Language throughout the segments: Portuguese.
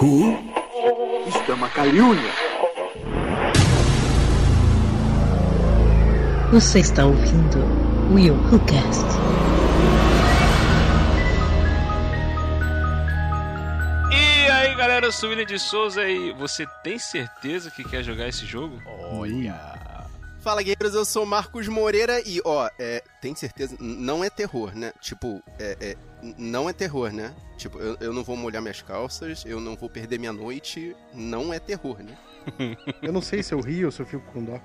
Who? Isto é uma calúnia. Você está ouvindo Will Who Cast. E aí galera, eu sou o William de Souza e você tem certeza que quer jogar esse jogo? Olha. Fala, guerreiros, eu sou Marcos Moreira e, ó, é, tem certeza, não é terror, né? Tipo, é, é, não é terror, né? Tipo, eu, eu não vou molhar minhas calças, eu não vou perder minha noite, não é terror, né? Eu não sei se eu rio ou se eu fico com dó.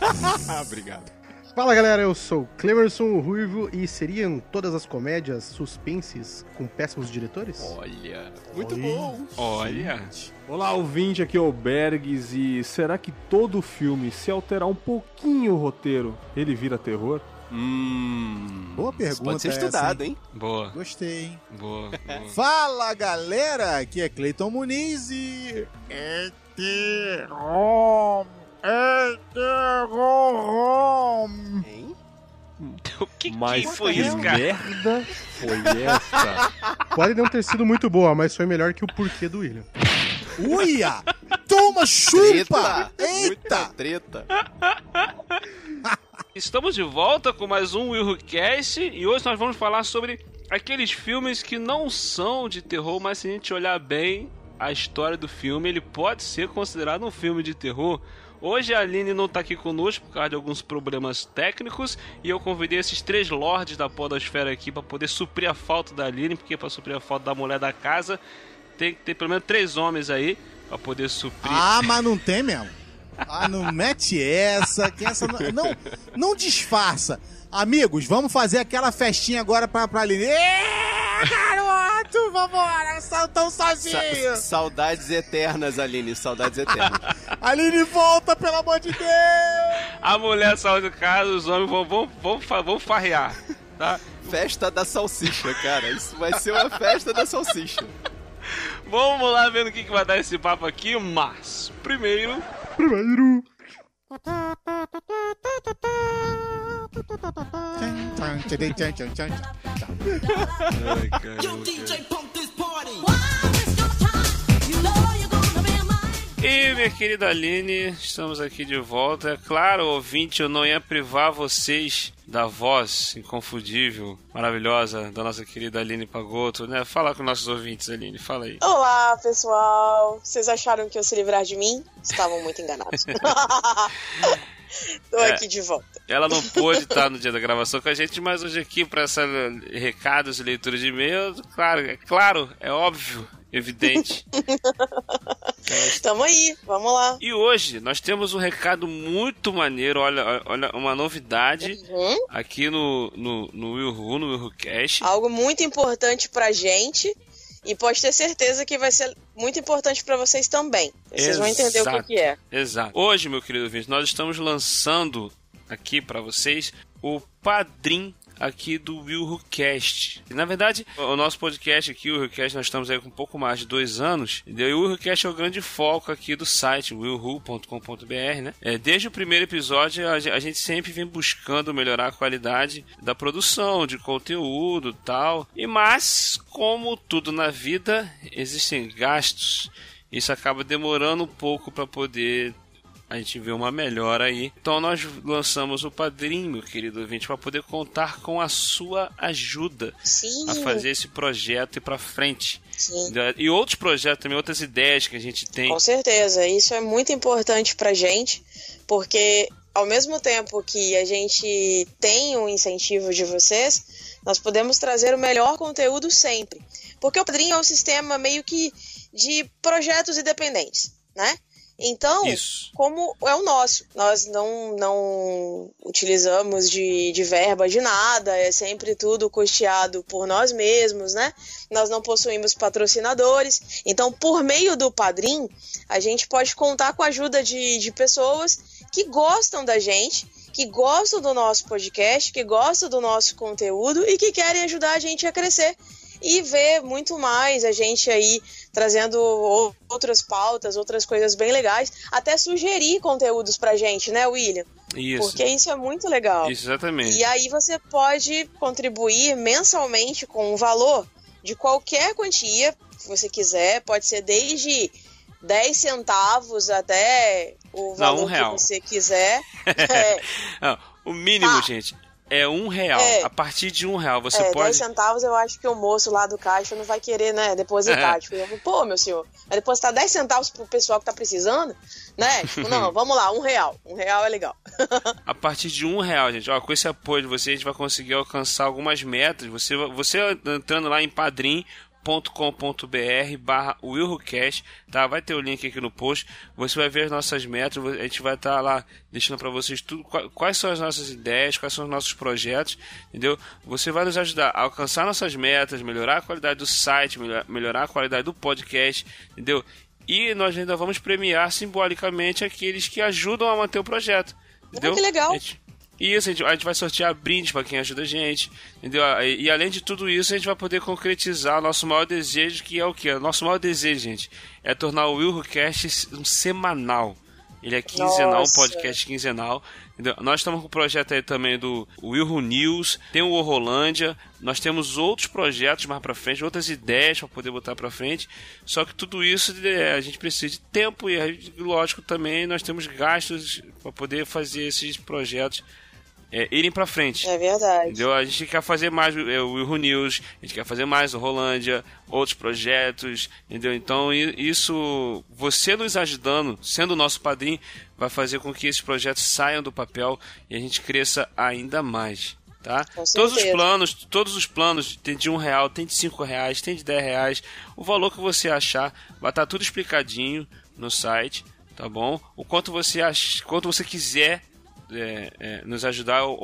Obrigado. Fala galera, eu sou o Clemerson Ruivo e seriam todas as comédias suspenses com péssimos diretores? Olha, Muito Oi. bom. olha. Olá, ouvinte, aqui é o Bergs e será que todo filme, se alterar um pouquinho o roteiro, ele vira terror? Hum. Boa pergunta pode ser essa, estudado, hein? Boa, Gostei, hein? boa, boa. Fala, galera! Aqui é Cleiton Muniz e... É terror! É terror! Hein? o que, Mas que foi que isso, cara? merda foi essa? Pode não ter sido muito boa, mas foi melhor que o porquê do William. Uia! Toma, chupa! Treta! Muita Eita! treta. Estamos de volta com mais um Will Who Cast e hoje nós vamos falar sobre aqueles filmes que não são de terror, mas se a gente olhar bem a história do filme, ele pode ser considerado um filme de terror. Hoje a Aline não tá aqui conosco por causa de alguns problemas técnicos e eu convidei esses três lords da podosfera aqui para poder suprir a falta da Aline, porque para suprir a falta da mulher da casa tem que ter pelo menos três homens aí para poder suprir. Ah, mas não tem mesmo. Ah, não mete essa, que essa não, não, não disfarça. Amigos, vamos fazer aquela festinha agora pra, pra Aline. Ê, garoto, vambora, tão Sa sozinhos. saudades eternas, Aline, saudades eternas. Aline, volta, pelo amor de Deus. A mulher saiu de casa, os homens vão, vão, vão, vão farrear, tá? festa da salsicha, cara. Isso vai ser uma festa da salsicha. Vamos lá vendo o que, que vai dar esse papo aqui, mas primeiro. Primeiro. E minha querida Aline, estamos aqui de volta. É claro, ouvinte, eu não ia privar vocês da voz inconfundível, maravilhosa da nossa querida Aline Pagotto, né? Fala com nossos ouvintes, Aline, fala aí. Olá, pessoal. Vocês acharam que eu se livrar de mim? Estavam muito enganados. Tô É. aqui de volta. Ela não pôde estar no dia da gravação com a gente, mas hoje aqui para essa recados e leitura de e-mail, claro, é claro, é óbvio, evidente. Tamo aí, vamos lá. E hoje nós temos um recado muito maneiro, olha, olha uma novidade Uhum. aqui no, no, no Will Who, no Will Who Cash. Algo muito importante pra gente. E pode ter certeza que vai ser muito importante pra vocês também. Vocês vão entender o que, Exato. que é. Exato. Hoje, meu querido ouvinte, nós estamos lançando aqui para vocês o Padrim aqui do Will Who Cast. E, na verdade, o nosso podcast aqui, o Will Who Cast, nós estamos aí com um pouco mais de dois anos. E o Will Who Cast é o grande foco aqui do site, willwho.com.br, né? É, desde o primeiro episódio, a gente sempre vem buscando melhorar a qualidade da produção, de conteúdo tal. E mas, como tudo na vida, existem gastos. Isso acaba demorando um pouco para poder a gente ver uma melhora aí. Então nós lançamos o Padrim, meu querido ouvinte, para poder contar com a sua ajuda Sim, a fazer esse projeto ir para frente. sim. E outros projetos também, outras ideias que a gente tem. Com certeza, isso é muito importante pra gente, porque ao mesmo tempo que a gente tem um incentivo de vocês, nós podemos trazer o melhor conteúdo sempre. Porque o Padrim é um sistema meio que de projetos independentes, né? Então, Isso. como é o nosso. Nós não, não utilizamos de, de verba de nada, é sempre tudo custeado por nós mesmos, né? Nós não possuímos patrocinadores. Então, por meio do Padrim, a gente pode contar com a ajuda de, de pessoas que gostam da gente, que gostam do nosso podcast, que gostam do nosso conteúdo e que querem ajudar a gente a crescer e ver muito mais a gente aí trazendo ou- outras pautas, outras coisas bem legais, até sugerir conteúdos pra gente, né, William? Isso. Porque isso é muito legal. Isso, exatamente. E aí você pode contribuir mensalmente com um valor de qualquer quantia que você quiser, pode ser desde 10 centavos até o Não, valor um real. que você quiser. É, Não, o mínimo, Ah. gente, é um real. É. A partir de um real você é, 10 pode. centavos eu acho que o moço lá do caixa não vai querer, né, depositar. É. Tipo, eu vou, pô, meu senhor, vai depositar 10 centavos pro pessoal que tá precisando, né? Tipo, não, vamos lá, um real. Um real é legal. A partir de um real, gente. Ó, com esse apoio de vocês, a gente vai conseguir alcançar algumas metas. Você, você entrando lá em padrim.com.br barra tá? Vai ter o link aqui no post. Você vai ver as nossas metas. A gente vai estar lá deixando para vocês tudo. qua- Quais são as nossas ideias, quais são os nossos projetos, entendeu? Você vai nos ajudar a alcançar nossas metas, melhorar a qualidade do site, melhor- melhorar a qualidade do podcast, entendeu? E nós ainda vamos premiar simbolicamente aqueles que ajudam a manter o projeto. Entendeu? que legal. A gente- isso, a gente, a gente vai sortear brindes para quem ajuda a gente, entendeu? E, e além de tudo isso, a gente vai poder concretizar o nosso maior desejo, que é o que? O nosso maior desejo, gente, é tornar o WillWhoCast um semanal. Ele é quinzenal, um Nossa. podcast quinzenal. Entendeu? Nós estamos com o projeto aí também do Will News, tem o Horrolândia, nós temos outros projetos mais pra frente, outras ideias para poder botar pra frente. Só que tudo isso é, a gente precisa de tempo e lógico também nós temos gastos para poder fazer esses projetos é, irem pra frente. É verdade. Entendeu? A gente quer fazer mais é, o Will News, a gente quer fazer mais o Rolândia, outros projetos, entendeu? Então isso, você nos ajudando, sendo o nosso padrinho, vai fazer com que esses projetos saiam do papel e a gente cresça ainda mais. Tá? Todos os planos, todos os planos tem de um real, tem de cinco reais, tem de dez reais. O valor que você achar vai estar tudo explicadinho no site, tá bom? O quanto você ach... quanto você quiser é, é, nos ajudar ou,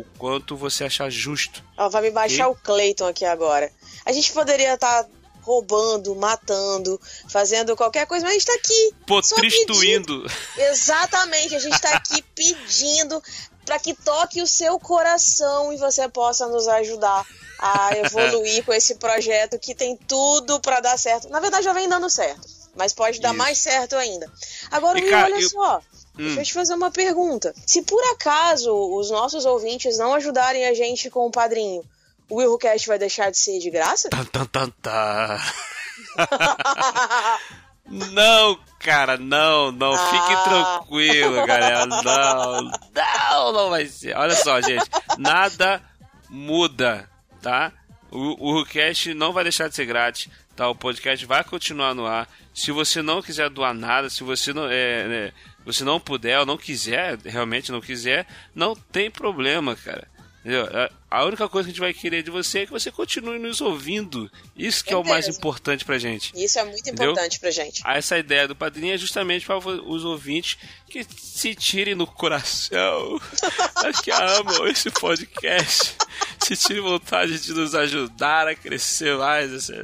o quanto você achar justo. Ó, vai me baixar Ok. o Clayton aqui agora. A gente poderia estar roubando, matando, fazendo qualquer coisa, mas a gente tá aqui. Potristuindo. Exatamente, a gente tá aqui pedindo para que toque o seu coração e você possa nos ajudar a evoluir com esse projeto que tem tudo para dar certo. Na verdade, já vem dando certo, mas pode dar Isso. mais certo ainda. Agora, E, cara, olha eu- só. Deixa eu te fazer uma pergunta. Se por acaso os nossos ouvintes não ajudarem a gente com o padrinho, o Willcast vai deixar de ser de graça? Tan, tan, tan, tan. Não, cara, não, não. Fique Ah. tranquilo, galera. Não, não, não vai ser. Olha só, gente. Nada muda, tá? O, o não vai deixar de ser grátis, tá? O podcast vai continuar no ar. Se você não quiser doar nada, se você não é, né, você não puder ou não quiser, realmente não quiser, não tem problema, cara. Entendeu? A- única coisa que a gente vai querer de você é que você continue nos ouvindo. Isso que é o mais importante pra gente. Isso é muito Entendeu? importante pra gente. Ah, Essa ideia do padrinho é justamente para os ouvintes que se tirem no coração, as que amam esse podcast, se tirem vontade de nos ajudar a crescer mais esse,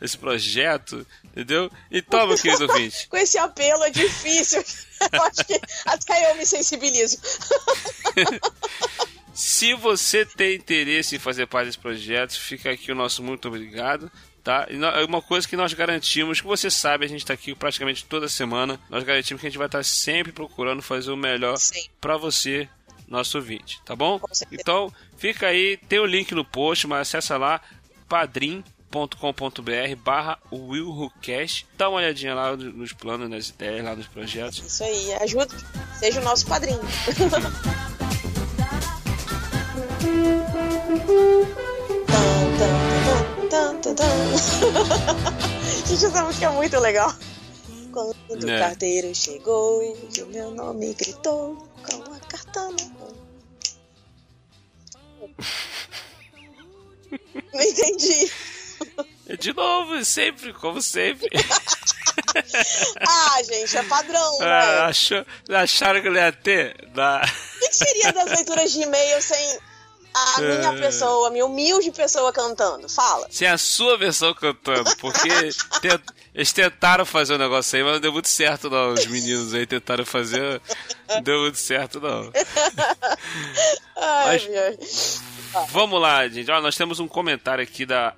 esse projeto, entendeu? Então, meu querido ouvinte, Com esse apelo é difícil. eu acho que até eu me sensibilizo. se você tem interesse em fazer parte desse projeto, fica aqui o nosso muito obrigado. Tá? E é uma coisa que nós garantimos, que você sabe, a gente está aqui praticamente toda semana. Nós garantimos que a gente vai estar sempre procurando fazer o melhor para você, nosso ouvinte, tá bom? Então, fica aí, tem o link no post, mas acessa lá padrim.com.br barra willwhocast. Dá uma olhadinha lá no- nos planos, nas ideias, lá nos projetos. Isso aí, ajuda. Seja o nosso padrinho. Gente, essa música é muito legal. Quando É. o carteiro chegou e o meu nome gritou com a carta na mão. Não entendi. De novo, sempre, como sempre. Ah, gente, é padrão, Ah, né? achou, acharam que ele ia ter? Da... O que, seria das leituras de e-mail sem a minha É. pessoa, a minha humilde pessoa cantando? Fala. Sem a sua versão cantando, porque tent- eles tentaram fazer o negócio aí, mas não deu muito certo não. Os meninos aí tentaram fazer, não deu muito certo não. Ai, Mas- meu. Vamos lá, gente. Ó, nós temos um comentário aqui da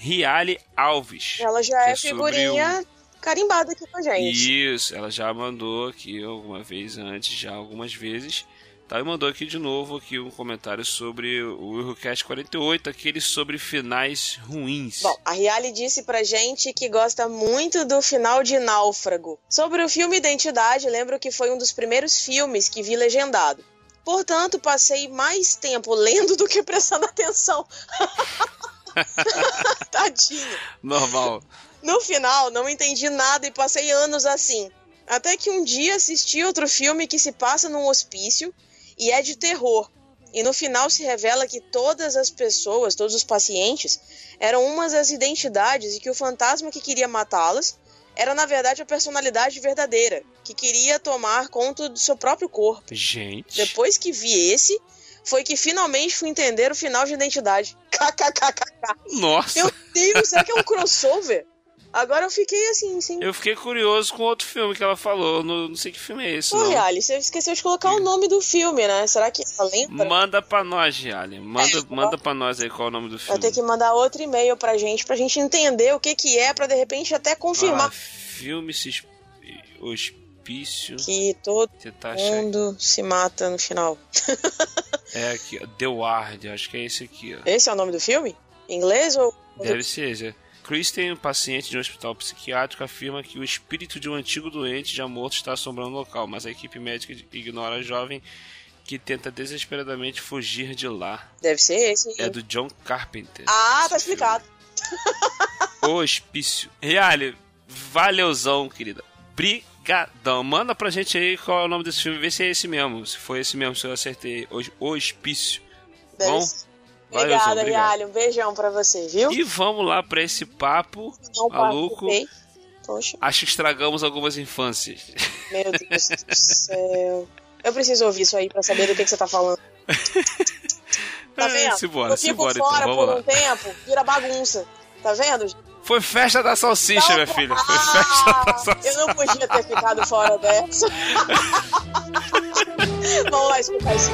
Riale Alves. Ela já é sobre figurinha carimbada aqui com a gente. Isso, ela já mandou aqui alguma vez antes, já algumas vezes, Tá, e mandou aqui de novo aqui um comentário sobre o Eurocast 48, aquele sobre finais ruins. Bom, a Riali disse pra gente que gosta muito do final de Náufrago. Sobre o filme Identidade, lembro que foi um dos primeiros filmes que vi legendado. Portanto, passei mais tempo lendo do que prestando atenção. Tadinho. Normal. No final, não entendi nada e passei anos assim. Até que um dia assisti outro filme que se passa num hospício e é de terror. E no final se revela que todas as pessoas, todos os pacientes, eram umas das identidades e que o fantasma que queria matá-las era na verdade a personalidade verdadeira, que queria tomar conta do seu próprio corpo. Gente. Depois que vi esse, foi que finalmente fui entender o final de identidade. KKKKK. Nossa. Meu Deus, será que é um crossover? Agora eu fiquei assim, sem. Eu fiquei curioso com outro filme que ela falou. Não, não sei que filme é esse. Pô. Riali, você esqueceu de colocar o nome do filme, né? Será que ela lembra? Manda pra nós, Gialli. Manda, manda pra nós aí qual é o nome do Vai filme. ter que mandar outro e-mail pra gente, pra gente entender o que que é, pra de repente até confirmar Ah, filme se hospício. que todo tá achando? mundo se mata no final. É aqui, The Ward, acho que é esse aqui, ó. Esse é o nome do filme? Em inglês ou. Deve ser esse. Kristen, paciente de um hospital psiquiátrico, afirma que o espírito de um antigo doente já morto está assombrando o local, mas a equipe médica ignora a jovem que tenta desesperadamente fugir de lá. Deve ser esse. É do John Carpenter. Ah, tá filme. explicado. Hospício. Reale, valeuzão, querida. Brigadão. Manda pra gente aí qual é o nome desse filme, vê se é esse mesmo. Se foi esse mesmo, se eu acertei. O Hospício. Bom? Valeuzão, Obrigada, obrigado. Riali. Um beijão pra você, viu? E vamos lá pra esse papo Não maluco. Poxa, Acho que estragamos algumas infâncias. meu Deus do céu. Eu preciso ouvir isso aí pra saber do que, que você tá falando. Tá vendo? Simbora, eu fico simbora então, fora vamos por lá. um tempo, vira bagunça. Tá vendo? Foi festa da salsicha, Não, minha filha. Foi festa da salsicha. eu não podia ter ficado fora dessa. Vamos lá escutar esse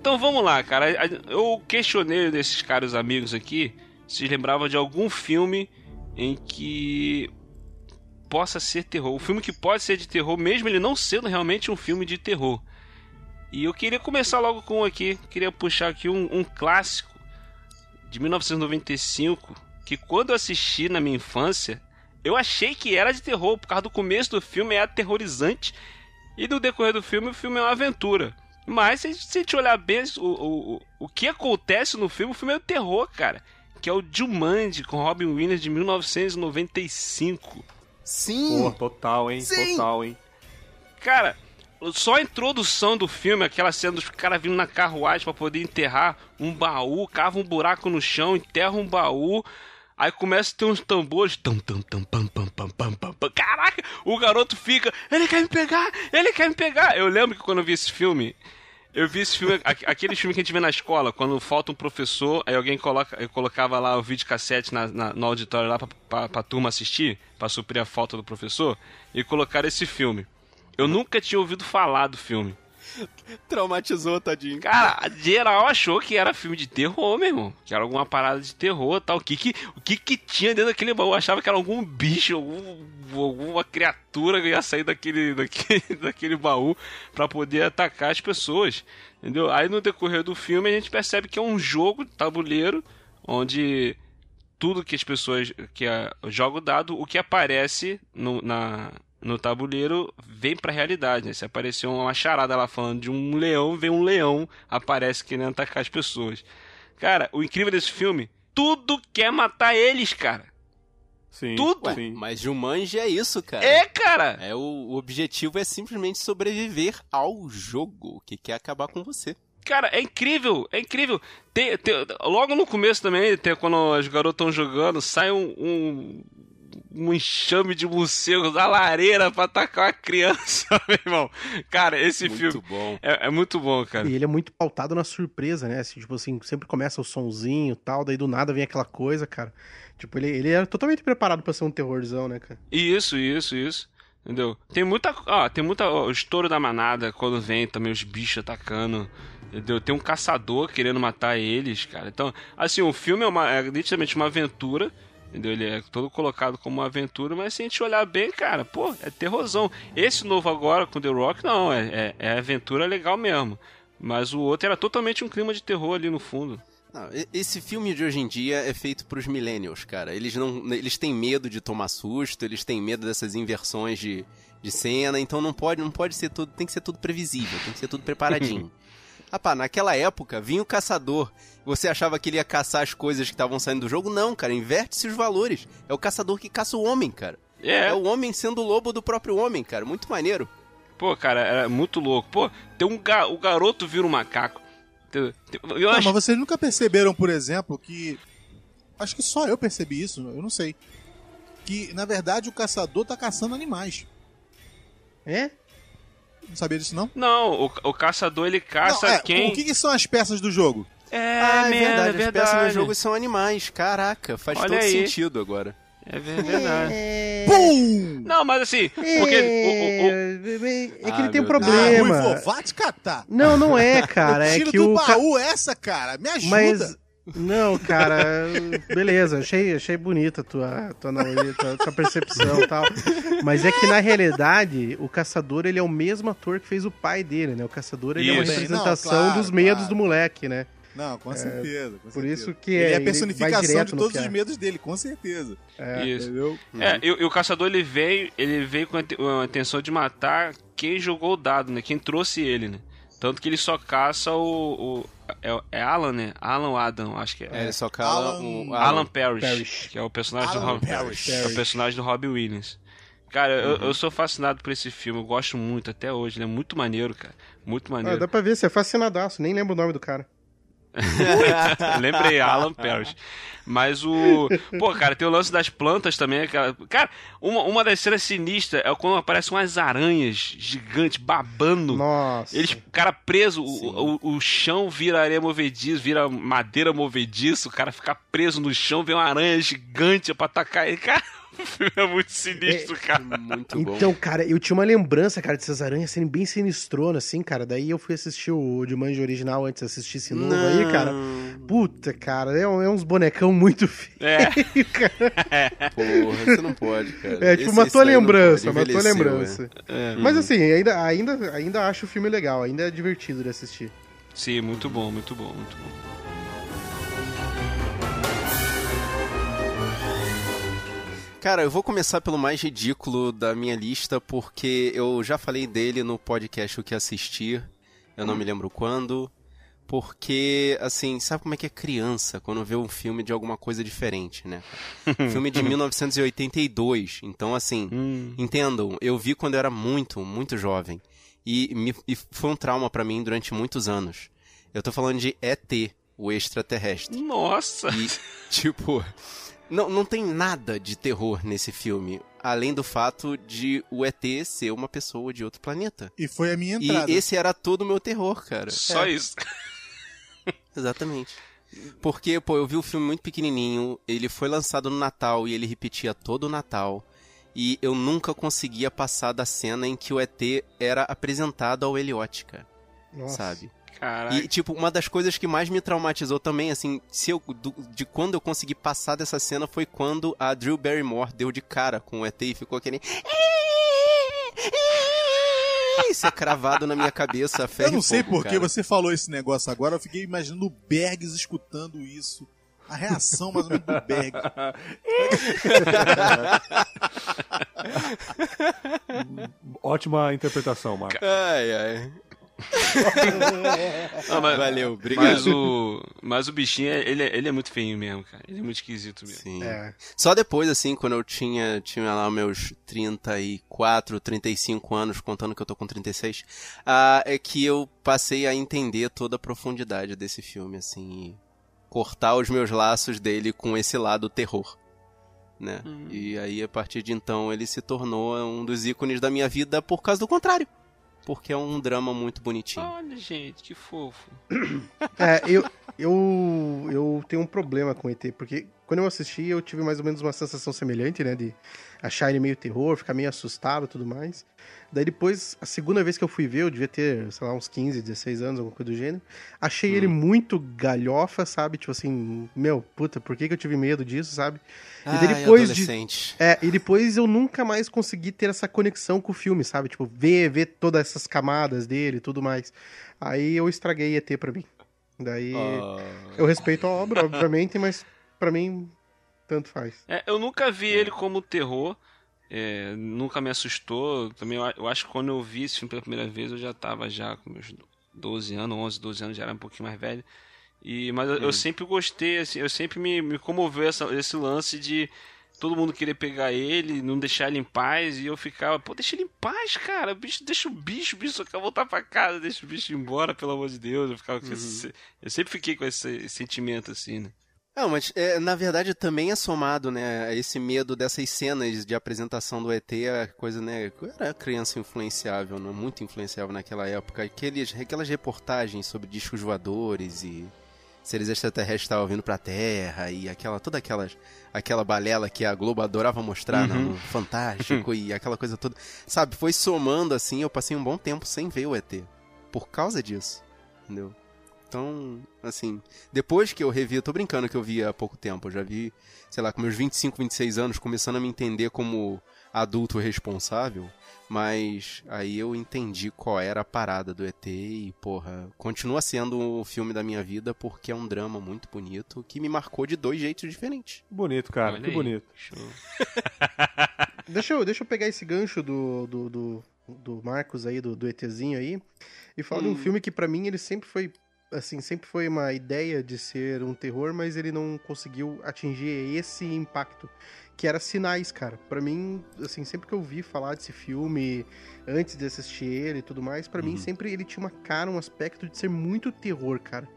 Então vamos lá, cara. Eu questionei desses caros amigos aqui se lembravam de algum filme em que possa ser terror. Um filme que pode ser de terror, mesmo ele não sendo realmente um filme de terror. E eu queria começar logo com um aqui. Queria puxar aqui um, um clássico de 1995 que quando eu assisti na minha infância eu achei que era de terror por causa do começo do filme é aterrorizante e no decorrer do filme o filme é uma aventura. Mas se a gente olhar bem o, o, o, que acontece no filme, o filme é o terror, cara. Que é o Jumanji com Robin Williams de 1995. Sim! Pô, total, hein? Sim. Total, hein? Cara, só a introdução do filme, aquela cena dos caras vindo na carruagem pra poder enterrar um baú, cava um buraco no chão, enterra um baú. Aí começa a ter uns tambores. Tam, tam, tam, pam, pam, pam, pam, pam, pam. Caraca, o garoto fica. Ele quer me pegar! Ele quer me pegar! Eu lembro que quando eu vi esse filme. Eu vi esse filme, aqu- aquele filme que a gente vê na escola, quando falta um professor, aí alguém coloca, colocava lá o videocassete na, na, no auditório lá pra, pra, pra turma assistir, pra suprir a falta do professor, e colocaram esse filme. Eu nunca tinha ouvido falar do filme. Traumatizou, tadinho. Cara, geral achou que era filme de terror, meu irmão. Que era alguma parada de terror tal. O que que, o que que tinha dentro daquele baú? Achava que era algum bicho, algum, alguma criatura que ia sair daquele, daquele, daquele baú pra poder atacar as pessoas. Entendeu? Aí no decorrer do filme a gente percebe que é um jogo tabuleiro onde tudo que as pessoas que é, dado, o que aparece no, na, no tabuleiro vem pra realidade. Né? Se apareceu uma charada lá falando de um leão, vem um leão, aparece querendo atacar as pessoas. Cara, o incrível desse filme, tudo quer matar eles, cara. Sim. Tudo. Ué, sim. mas Jumanji é isso, cara. É, cara. É, o, o objetivo é simplesmente sobreviver ao jogo que quer acabar com você. Cara, é incrível, é incrível. Tem, tem- logo no começo também, tem, quando os garotos estão jogando, sai um, um, um enxame de morcegos da lareira pra atacar uma criança, meu irmão. Cara, esse Muito filme bom. é, é muito bom, cara. E ele é muito pautado na surpresa, né? Assim, tipo assim, sempre começa o sonzinho e tal, daí do nada vem aquela coisa, cara. Tipo, ele, ele é totalmente preparado pra ser um terrorzão, né, cara? Isso, isso, isso. Entendeu? Tem muita. Ó, tem muita. ó, o estouro da manada quando vem também os bichos atacando. Entendeu? Tem um caçador querendo matar eles, cara. Então, assim, o filme é, uma, é nitidamente uma aventura. Entendeu? Ele é todo colocado como uma aventura, mas se a gente olhar bem, cara, pô, é terrorzão. Esse novo agora com The Rock, não, é, é, é aventura legal mesmo. Mas o outro era totalmente um clima de terror ali no fundo. Não, esse filme de hoje em dia é feito pros millennials, cara. Eles não, eles têm medo de tomar susto, eles têm medo dessas inversões de, de cena, então não pode, não pode ser tudo, tem que ser tudo previsível, tem que ser tudo preparadinho. Rapaz, naquela época vinha o caçador. Você achava que ele ia caçar as coisas que estavam saindo do jogo? Não, cara, inverte-se os valores. É o caçador que caça o homem, cara. É, É o homem sendo o lobo do próprio homem, cara. Muito maneiro. pô, cara, era muito louco. Pô, tem um ga... o garoto vira um macaco. Eu Não, acho... mas vocês nunca perceberam, por exemplo, que. Acho que só eu percebi isso, eu não sei. Que, na verdade, o caçador tá caçando animais. É? Não sabia disso, não? Não, o, o caçador ele caça não, é, quem. O que, que são as peças do jogo? É, ah, é verdade. é As peças verdade. jogo são animais. Caraca, faz Olha todo aí. sentido agora. É verdade. Pum! Não, mas assim, porque o- o- o- É, é que Ah, ele tem um Deus. Ah, problema. Ruivo, vá te catar. Não, não é, cara. É que do o. ca- baú essa, cara. Me ajuda. Mas. Não, cara, beleza, achei, achei bonita a tua, tua, analogia, tua, tua percepção e tal. Mas é que na realidade, o caçador ele é o mesmo ator que fez o pai dele, né? O caçador ele é uma Isso. representação Não, claro, dos medos claro. do moleque, né? Não, com certeza. com É, Por certeza. isso que ele é, é a personificação de todos é. os medos dele, com certeza. Isso. Entendeu? É, e, e o caçador ele veio, ele veio com a intenção de matar quem jogou o dado, né? Quem trouxe ele, né? Tanto que ele só caça o. o- é, é Alan, né? Alan ou Adam, acho que é. É, ele só cala Alan- o Alan Parrish, Parrish. que é o personagem Alan do Rob Parrish. É o personagem do Robbie Williams. Cara, eu, eu sou fascinado por esse filme, eu gosto muito até hoje, ele é muito maneiro, cara. Muito Ah, maneiro. dá pra ver, você é fascinadaço, nem lembro o nome do cara. Lembrei, Alan Parrish. Mas o. Pô, cara, tem o lance das plantas também. Cara, cara uma, uma das cenas sinistras é quando aparecem umas aranhas gigantes babando. Nossa. Eles, cara preso, o, o, o chão vira areia movediça, vira madeira movediça, o cara fica preso no chão, vem uma aranha gigante pra atacar ele. Cara, o filme é muito sinistro, cara. Muito bom. Então, cara, eu tinha uma lembrança, cara, dessas aranhas serem bem sinistrona, assim, cara. Daí eu fui assistir o Jumanji original antes de assistir esse novo aí, cara. Puta, cara, é, é uns bonecão muito feio, É, cara. Porra, você não pode, cara. É tipo Esse- uma esse tua daí não lembrança, tua envelheceu, lembrança. é. Mas assim, ainda, ainda, ainda acho o filme legal, ainda é divertido de assistir. Sim, muito bom, muito bom, muito bom. Cara, eu vou começar pelo mais ridículo da minha lista, porque eu já falei dele no podcast O Que Assistir, eu não me lembro quando. Porque, assim, sabe como é que é criança quando vê um filme de alguma coisa diferente, né? filme de 1982. Então, assim, Hum. entendam, eu vi quando eu era muito, muito jovem. E, me- e foi um trauma pra mim durante muitos anos. Eu tô falando de ET, o extraterrestre. Nossa! E, tipo, não, não tem nada de terror nesse filme, além do fato de o ET ser uma pessoa de outro planeta. E foi a minha E entrada. esse era todo o meu terror, cara. Só É, isso. Exatamente. Porque, pô, eu vi o filme muito pequenininho, ele foi lançado no Natal e ele repetia todo o Natal. E eu nunca conseguia passar da cena em que o ET era apresentado ao. Nossa. Sabe? Caraca. E, tipo, uma das coisas que mais me traumatizou também, assim, se eu, do- de quando eu consegui passar dessa cena foi quando a Drew Barrymore deu de cara com o ET e ficou aquele. Isso é cravado na minha cabeça, a ferro Eu não sei porque você falou esse negócio agora, eu fiquei imaginando o Bergs escutando isso. A reação mais ou menos do Bergs. Ótima interpretação, Marco. Ai, ai. Não, mas, Valeu, obrigado. mas o, mas o bichinho, é- ele, é- ele é muito feio mesmo, cara. Ele é muito esquisito mesmo. Sim. É. Só depois, assim, quando eu tinha, tinha lá meus 34, 35 anos, contando que eu tô com 36, ah, é que eu passei a entender toda a profundidade desse filme, assim, e cortar os meus laços dele com esse lado terror. Né? E aí, a partir de então, ele se tornou um dos ícones da minha vida por causa do contrário. Porque é um drama muito bonitinho. Olha, gente, que fofo. É, eu, Eu, eu tenho um problema com ET, porque quando eu assisti, eu tive mais ou menos uma sensação semelhante, né? De achar ele meio terror, ficar meio assustado e tudo mais. Daí depois, a segunda vez que eu fui ver, eu devia ter, sei lá, uns 15, 16 anos, alguma coisa do gênero. Achei ele muito galhofa, sabe? Tipo assim, meu, puta, por que, que eu tive medo disso, sabe? Ah, daí depois de- adolescente. É, e depois eu nunca mais consegui ter essa conexão com o filme, sabe? Tipo, ver, ver todas essas camadas dele e tudo mais. Aí eu estraguei ET pra mim. Daí eu respeito a obra, obviamente, mas pra mim, tanto faz. É, eu nunca vi ele como terror. é, nunca me assustou. Também eu, eu acho que quando eu vi esse filme pela primeira vez, eu já tava já com meus 12 anos, 11, 12 anos, já era um pouquinho mais velho. E, mas eu, eu sempre gostei, assim, eu sempre me, me comoveu essa- esse lance de todo mundo querer pegar ele, não deixar ele em paz, e eu ficava, pô, deixa ele em paz, cara, bicho, deixa o bicho, o bicho só quer voltar pra casa, deixa o bicho embora, pelo amor de Deus. Eu, ficava com esse- eu sempre fiquei com esse sentimento assim, né? Não, mas é, na verdade também é somado, né, a esse medo dessas cenas de apresentação do ET, a coisa, né, eu era criança influenciável, né, muito influenciável naquela época, Aqueles, aquelas reportagens sobre discos voadores e seres extraterrestres estavam vindo pra Terra e aquela, toda aquelas, aquela balela que a Globo adorava mostrar né, no Fantástico e aquela coisa toda, sabe, foi somando assim, eu passei um bom tempo sem ver o ET, por causa disso, entendeu? Então, assim, depois que eu revi, eu tô brincando que eu vi há pouco tempo, eu já vi, sei lá, com meus 25, 26 anos, começando a me entender como adulto responsável, mas aí eu entendi qual era a parada do ET e, porra, continua sendo o filme da minha vida porque é um drama muito bonito que me marcou de dois jeitos diferentes. Bonito, cara, Olha que aí. bonito. Deixa eu, deixa eu pegar esse gancho do, do, do, do Marcos aí, do, do ETzinho aí, e falar de um filme que pra mim ele sempre foi, assim, sempre foi uma ideia de ser um terror, mas ele não conseguiu atingir esse impacto, que era Sinais, cara. Pra mim, assim, sempre que eu vi falar desse filme, antes de assistir ele e tudo mais, pra mim sempre ele tinha uma cara, um aspecto de ser muito terror, cara.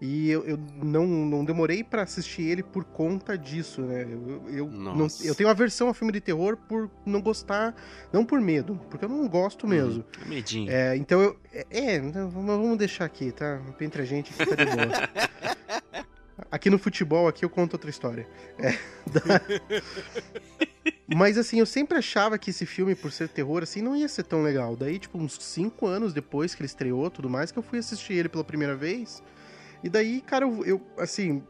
E eu, eu não, não demorei pra assistir ele por conta disso, né? Eu, eu, não, eu tenho aversão a filme de terror por não gostar, não por medo, porque eu não gosto mesmo. Medinho. É, então eu. É, é, então vamos deixar aqui, tá? Entre a gente aqui tá de boa. Aqui no futebol, aqui eu conto outra história. É, da- Mas assim, eu sempre achava que esse filme, por ser terror, assim, não ia ser tão legal. Daí, tipo, uns cinco anos depois que ele estreou tudo mais, que eu fui assistir ele pela primeira vez. E daí, cara, eu, eu, assim,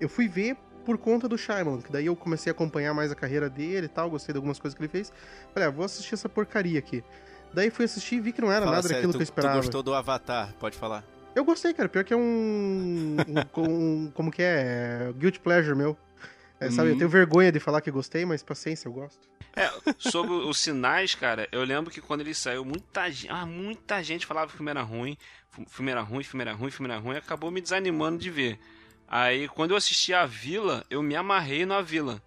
eu fui ver por conta do Shyamalan, que daí eu comecei a acompanhar mais a carreira dele e tal, gostei de algumas coisas que ele fez. Falei, ah, vou assistir essa porcaria aqui. Daí fui assistir e vi que não era Fala nada sério, daquilo tu, que eu esperava. tu gostou do Avatar, pode falar. Eu gostei, cara. Pior que é um. um, um- como que é? Guilty pleasure meu. É, sabe, eu Uhum. tenho vergonha de falar que gostei, mas paciência, eu gosto. É, sobre os sinais, cara, eu lembro que quando ele saiu, muita, gen- ah, muita gente falava que o filme era ruim, filme era ruim, filme era ruim, filme era ruim, acabou me desanimando de ver. Aí, quando eu assisti a Vila, eu me amarrei na Vila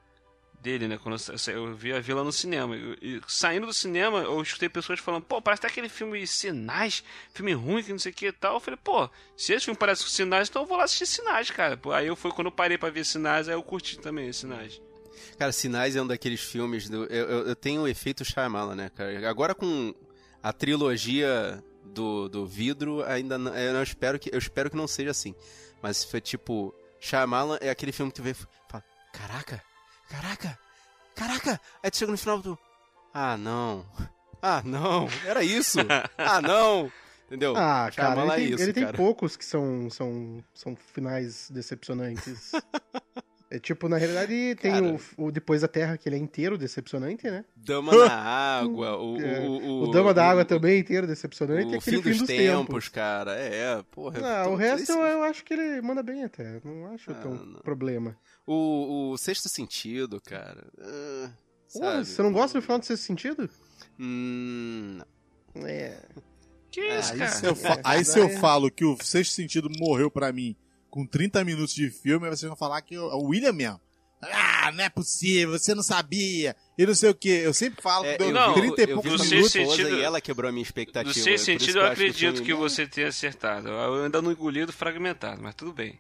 dele, né? Quando eu, eu vi a Vila no cinema. E, e saindo do cinema, eu escutei pessoas falando, pô, parece até aquele filme Sinais, filme ruim, que não sei o que e tal. Eu falei, pô, se esse filme parece com Sinais, então eu vou lá assistir Sinais, cara. Pô, aí eu fui quando eu parei pra ver Sinais, aí eu curti também Sinais. Cara, Sinais é um daqueles filmes. Do, eu, eu, eu tenho o efeito Shyamalan, né, cara? Agora com a trilogia do, do vidro, ainda não, eu espero que eu espero que não seja assim. Mas foi tipo Shyamalan é aquele filme que tu vê e fala, caraca, caraca, caraca. Aí tu chega no final tu, ah não, ah não, era isso, ah não, entendeu? Ah, cara, ele, é tem, isso, ele tem cara. poucos que são, são, são finais decepcionantes. é tipo, na realidade, tem Cara. o, o Depois da Terra, que ele é inteiro decepcionante, né? Dama na água, o, É, o, O, Dama da Água também é inteiro decepcionante. O e aquele fim dos, tempos, tempos. cara. É, porra. Ah, tô- o resto eu, eu acho que ele manda bem até. Não acho Ah, tão não. problema. O, o sexto sentido, cara. ah, Pô, sabe? você não gosta do final desse sentido? Hum, É. Que isso, Aí, cara? se eu, fa- É, aí se eu é. falo que o Sexto Sentido morreu pra mim com 30 minutos de filme, vocês vão falar que eu- é o William mesmo. Ah, não é possível, você não sabia. E não sei o que. Eu sempre falo é, que deu eu não, vi, 30 e eu vi poucos sexto minutos. sentido- e ela quebrou a minha expectativa. No é sexto isso sentido, que eu que acredito filme- que você tenha acertado. Eu ainda não engolido fragmentado, mas tudo bem.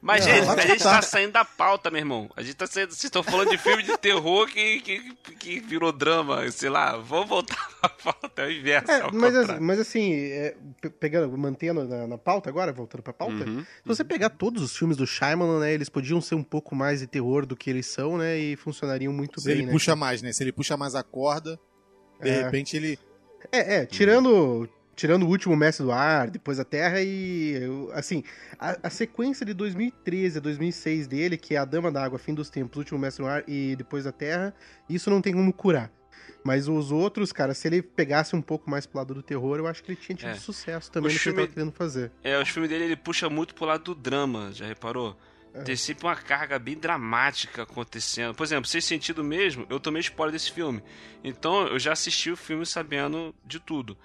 Mas, Não, gente, a gente tá saindo da pauta, meu irmão. A gente tá saindo. Vocês estão falando de filme de terror que, que, que virou drama, sei lá. Vamos voltar pra pauta, é o inverso. É, mas, contrário. assim- mas assim, é, pe- pegando, mantendo na, na pauta agora, voltando pra pauta, Uhum, se você pegar todos os filmes do Shyamalan, né, eles podiam ser um pouco mais de terror do que eles são, né, e funcionariam muito Se bem, ele né? puxa mais, né? Se ele puxa mais a corda, de É. repente ele. É, é, tirando, tirando o último Mestre do Ar, depois a Terra e, assim, a, a sequência de 2013 a 2006 dele, que é A Dama d'Água, Fim dos Tempos, Último Mestre do Ar e depois a Terra, isso não tem como curar. Mas os outros, cara, se ele pegasse um pouco mais pro lado do terror, eu acho que ele tinha tido É. sucesso também O no que filme- ele tava querendo fazer. É, os filmes dele ele puxa muito pro lado do drama, já reparou? É. Tem sempre uma carga bem dramática acontecendo. Por exemplo, Sem Sentido mesmo, eu tomei spoiler desse filme. Então eu já assisti o filme sabendo de tudo.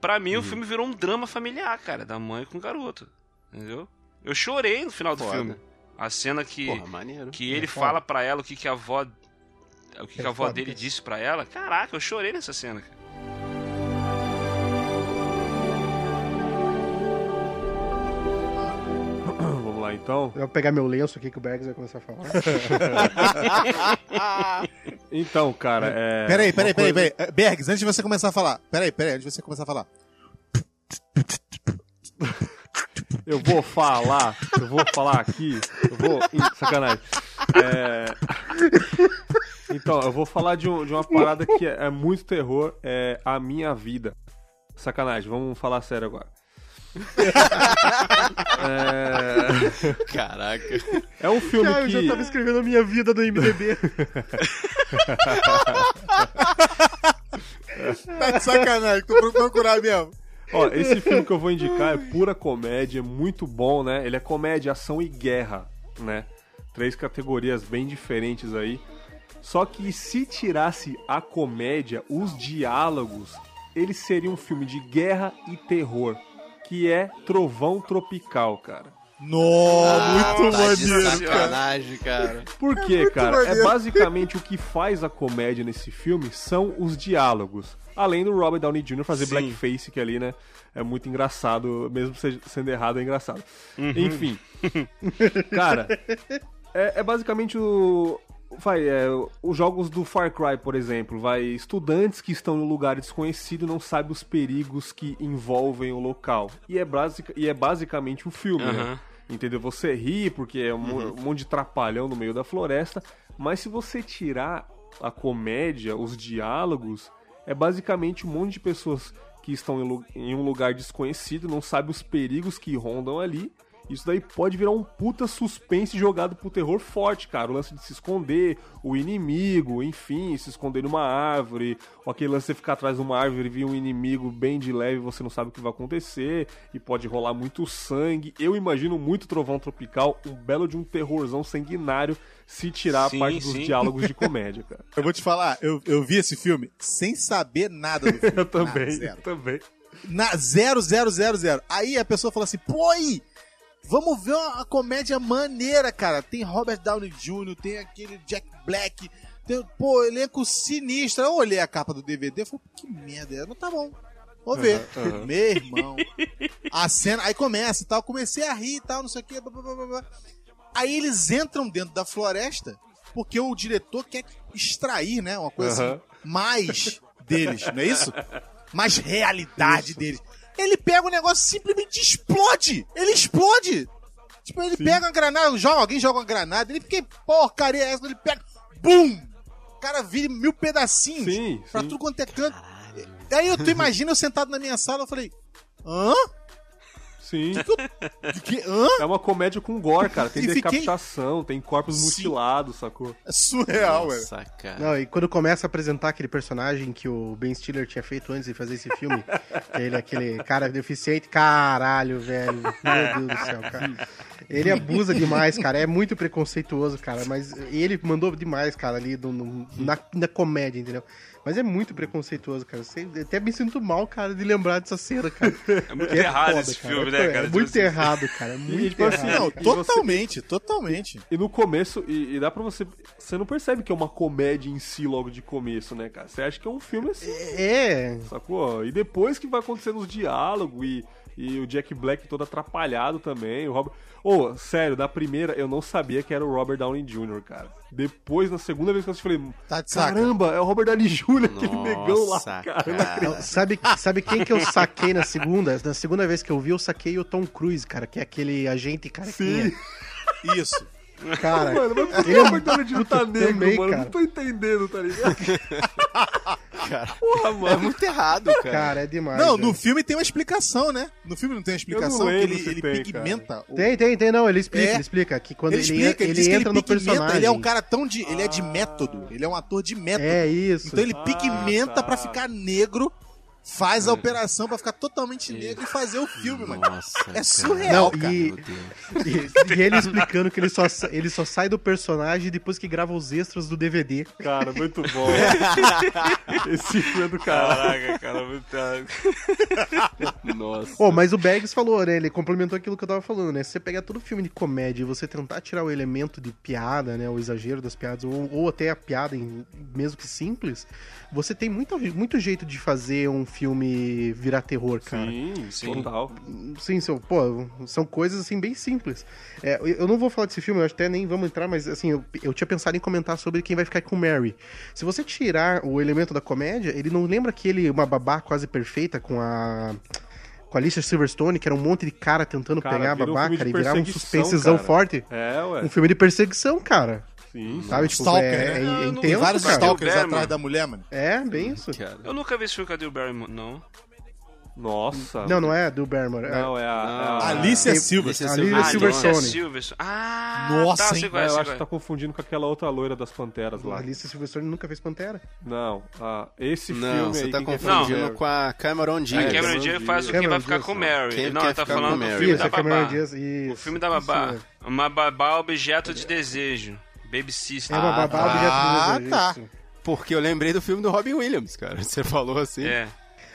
Pra mim, o filme virou um drama familiar, cara, da mãe com o garoto. Entendeu? Eu chorei no final do Foda. filme. A cena que, Porra, que ele É fala pra ela o que, que a avó. O que, É que a avó dele disse pra ela. Caraca, eu chorei nessa cena, cara. Então. Eu vou pegar meu lenço aqui que o Bergs vai começar a falar. Então, cara, é. Peraí, peraí, peraí, coisa- peraí. Eh, Bergs, antes de você começar a falar. Peraí, peraí, antes de você começar a falar. Eu vou falar, eu vou falar aqui, eu vou. Ih, Sacanagem. É, Então, eu vou falar de, um- de uma parada que é, é muito terror, é a minha vida. Sacanagem, vamos falar sério agora. É, Caraca. é um filme Cara, eu já que. tava escrevendo a minha vida no MDB. Tá de sacanagem, tô procurar mesmo. Ó, esse filme que eu vou indicar é pura comédia, é muito bom, né? Ele é comédia, ação e guerra, né? Três categorias bem diferentes aí. Só que se tirasse a comédia, os diálogos, ele seria um filme de guerra e terror, que é Trovão Tropical, cara. Nó, muito tá maneiro, cara. sacanagem, cara. Por quê, cara? É maneiro. basicamente o que faz a comédia nesse filme são os diálogos. Além do Robert Downey Jr. fazer Sim. blackface, que ali, né? É muito engraçado, mesmo sendo errado, é engraçado. Enfim. cara, é, é basicamente o. Vai, é, os jogos do Far Cry, por exemplo, vai. Estudantes que estão em um lugar desconhecido não sabem os perigos que envolvem o local. E é, basic, e é basicamente o filme, né? Aham. Entendeu? Você ri porque é um, mo- um monte de trapalhão no meio da floresta, mas se você tirar a comédia, os diálogos, é basicamente um monte de pessoas que estão em, em um lugar desconhecido, não sabe os perigos que rondam ali. Isso daí pode virar um puta suspense jogado pro terror forte, cara. O lance de se esconder, o inimigo, enfim, se esconder numa árvore, ou aquele lance de você ficar atrás de uma árvore e vir um inimigo bem de leve, você não sabe o que vai acontecer, e pode rolar muito sangue. Eu imagino muito Trovão Tropical, um belo de um terrorzão sanguinário, se tirar Sim, a parte dos sim. diálogos de comédia, cara. Eu vou te falar, eu, eu vi esse filme sem saber nada do filme. Eu também, Nada, eu zero. também. Na, zero, zero, zero, zero. Aí a pessoa fala assim, pô aí, vamos ver uma comédia maneira, cara. Tem Robert Downey Jr., tem aquele Jack Black, tem, pô, elenco sinistro. Eu olhei a capa do DVD e falei, que merda, é? não tá bom. Vou ver. Meu irmão. A cena, aí começa e tal, comecei a rir e tal, não sei o que. blá, blá, blá, blá. Aí eles entram dentro da floresta porque o diretor quer extrair, né, uma coisa Aham. assim, mais deles, não é isso? Mais realidade deles. Ele pega o negócio e simplesmente explode! Ele explode! Tipo, ele pega uma granada, joga, alguém joga uma granada, ele fica, porcaria é essa? Ele pega, BUM! O cara vira mil pedacinhos Sim, pra sim. tudo quanto é canto. Aí eu tu imagina eu sentado na minha sala, eu falei, hã? Sim. De que, hã? É uma comédia com gore, cara. Tem E fiquei- decapitação, tem corpos Sim. mutilados, sacou? É surreal, velho. Cara. Não, e quando começa a apresentar aquele personagem que o Ben Stiller tinha feito antes de fazer esse filme, que ele é aquele cara deficiente, caralho, velho. Meu Deus do céu, cara. Ele abusa demais, cara. É muito preconceituoso, cara. Mas ele mandou demais, cara, ali no- no- na, na comédia, entendeu? Mas é muito preconceituoso, cara. Você, até me sinto mal, cara, de lembrar dessa cena, cara. É muito é errado foda, esse cara. filme, É, né, é cara? muito Tipo assim, errado, cara. É muito tipo assim, errado. Não, E você- totalmente, totalmente. E no começo, e, e dá pra você. Você não percebe que é uma comédia em si logo de começo, né, cara? Você acha que é um filme assim, É, sacou? E depois que vai acontecendo os diálogos e E o Jack Black todo atrapalhado também. O Robert... Ô, sério, da primeira eu não sabia que era o Robert Downey Jr., cara. Depois, na segunda vez que eu assisti, falei: Tá caramba, é o Robert Downey Jr., aquele negão lá, cara. cara. sabe, sabe quem que eu saquei na segunda? Na segunda vez que eu vi, eu saquei o Tom Cruise, cara, que é aquele agente carequinha. Sim. Isso. Cara, Mano, mas por que ele o é Robert Downey Jr. tá negro, também, mano? cara. Não tô entendendo, tá ligado? Cara, Porra, é mano. muito errado, cara. cara, é demais. Não, velho. no filme tem uma explicação, né? No filme não tem uma explicação que ele, ele tem, pigmenta. o- Tem, tem, tem, não, ele explica, É. ele explica que quando Ele ele, explica, ele, ele, diz que entra ele no pigmenta, personagem. ele é um cara tão de. Ele é de método. Ele é um ator de método. É isso. Então ele Ah, pigmenta tá. pra ficar negro, faz a operação pra ficar totalmente negro e fazer o filme, mano. Nossa, É surreal, Não, cara. e-. E, e ele explicando que ele só, ele só sai do personagem depois que grava os extras do DVD. Cara, muito bom. Esse filme é do caralho. Caraca, cara, muito. Nossa. Oh, mas o Bags falou, né? Ele complementou aquilo que eu tava falando, né? Se você pegar todo filme de comédia e você tentar tirar o elemento de piada, né? O exagero das piadas, ou, ou até a piada, em- mesmo que simples, você tem muito, muito jeito de fazer um filme virar terror, cara. Sim, Sim. total. Sim, são, pô, são coisas assim bem simples. É, eu- não vou falar desse filme, eu acho até nem vamos entrar, mas assim, eu, eu tinha pensado em comentar sobre quem vai ficar com Mary. Se você tirar o elemento da comédia, ele não lembra aquele uma babá quase perfeita com a com a Alicia Silverstone, que era um monte de cara tentando Cara, pegar a um babá, cara, de e virava um suspensezão cara. forte. É, ué. Um filme de perseguição, cara. Sim. Sabe? Tipo, Stalker, é, né? é, é não- intenso, Tem vários cara. stalkers atrás da mulher, mano. É, bem isso. Cara. Eu nunca vi esse filme com a Drew Barrymore, não. Nossa. Não, não é do Barrymore. é- Não, é a. Não. é a- Alicia tem- Silva. Alicia a Silverstone. Alicia Silverstone. Alicia Silverstone. Ah, Nossa, tá, hein? É, eu acho que tá confundindo com aquela outra loira das Panteras A lá. Alicia Silverstone nunca fez Pantera. Não, ah, esse Não, filme você aí. tá confundindo com a Cameron. Diaz. A Cameron Diaz faz o que vai ficar com não. Mary. Não, tá falando do filme da babá. O filme da babá. Uma babá objeto de desejo. Baby Sister. É Ah, objeto tá. de isso. Porque eu lembrei do filme do Robin Williams, cara. Você falou assim. É.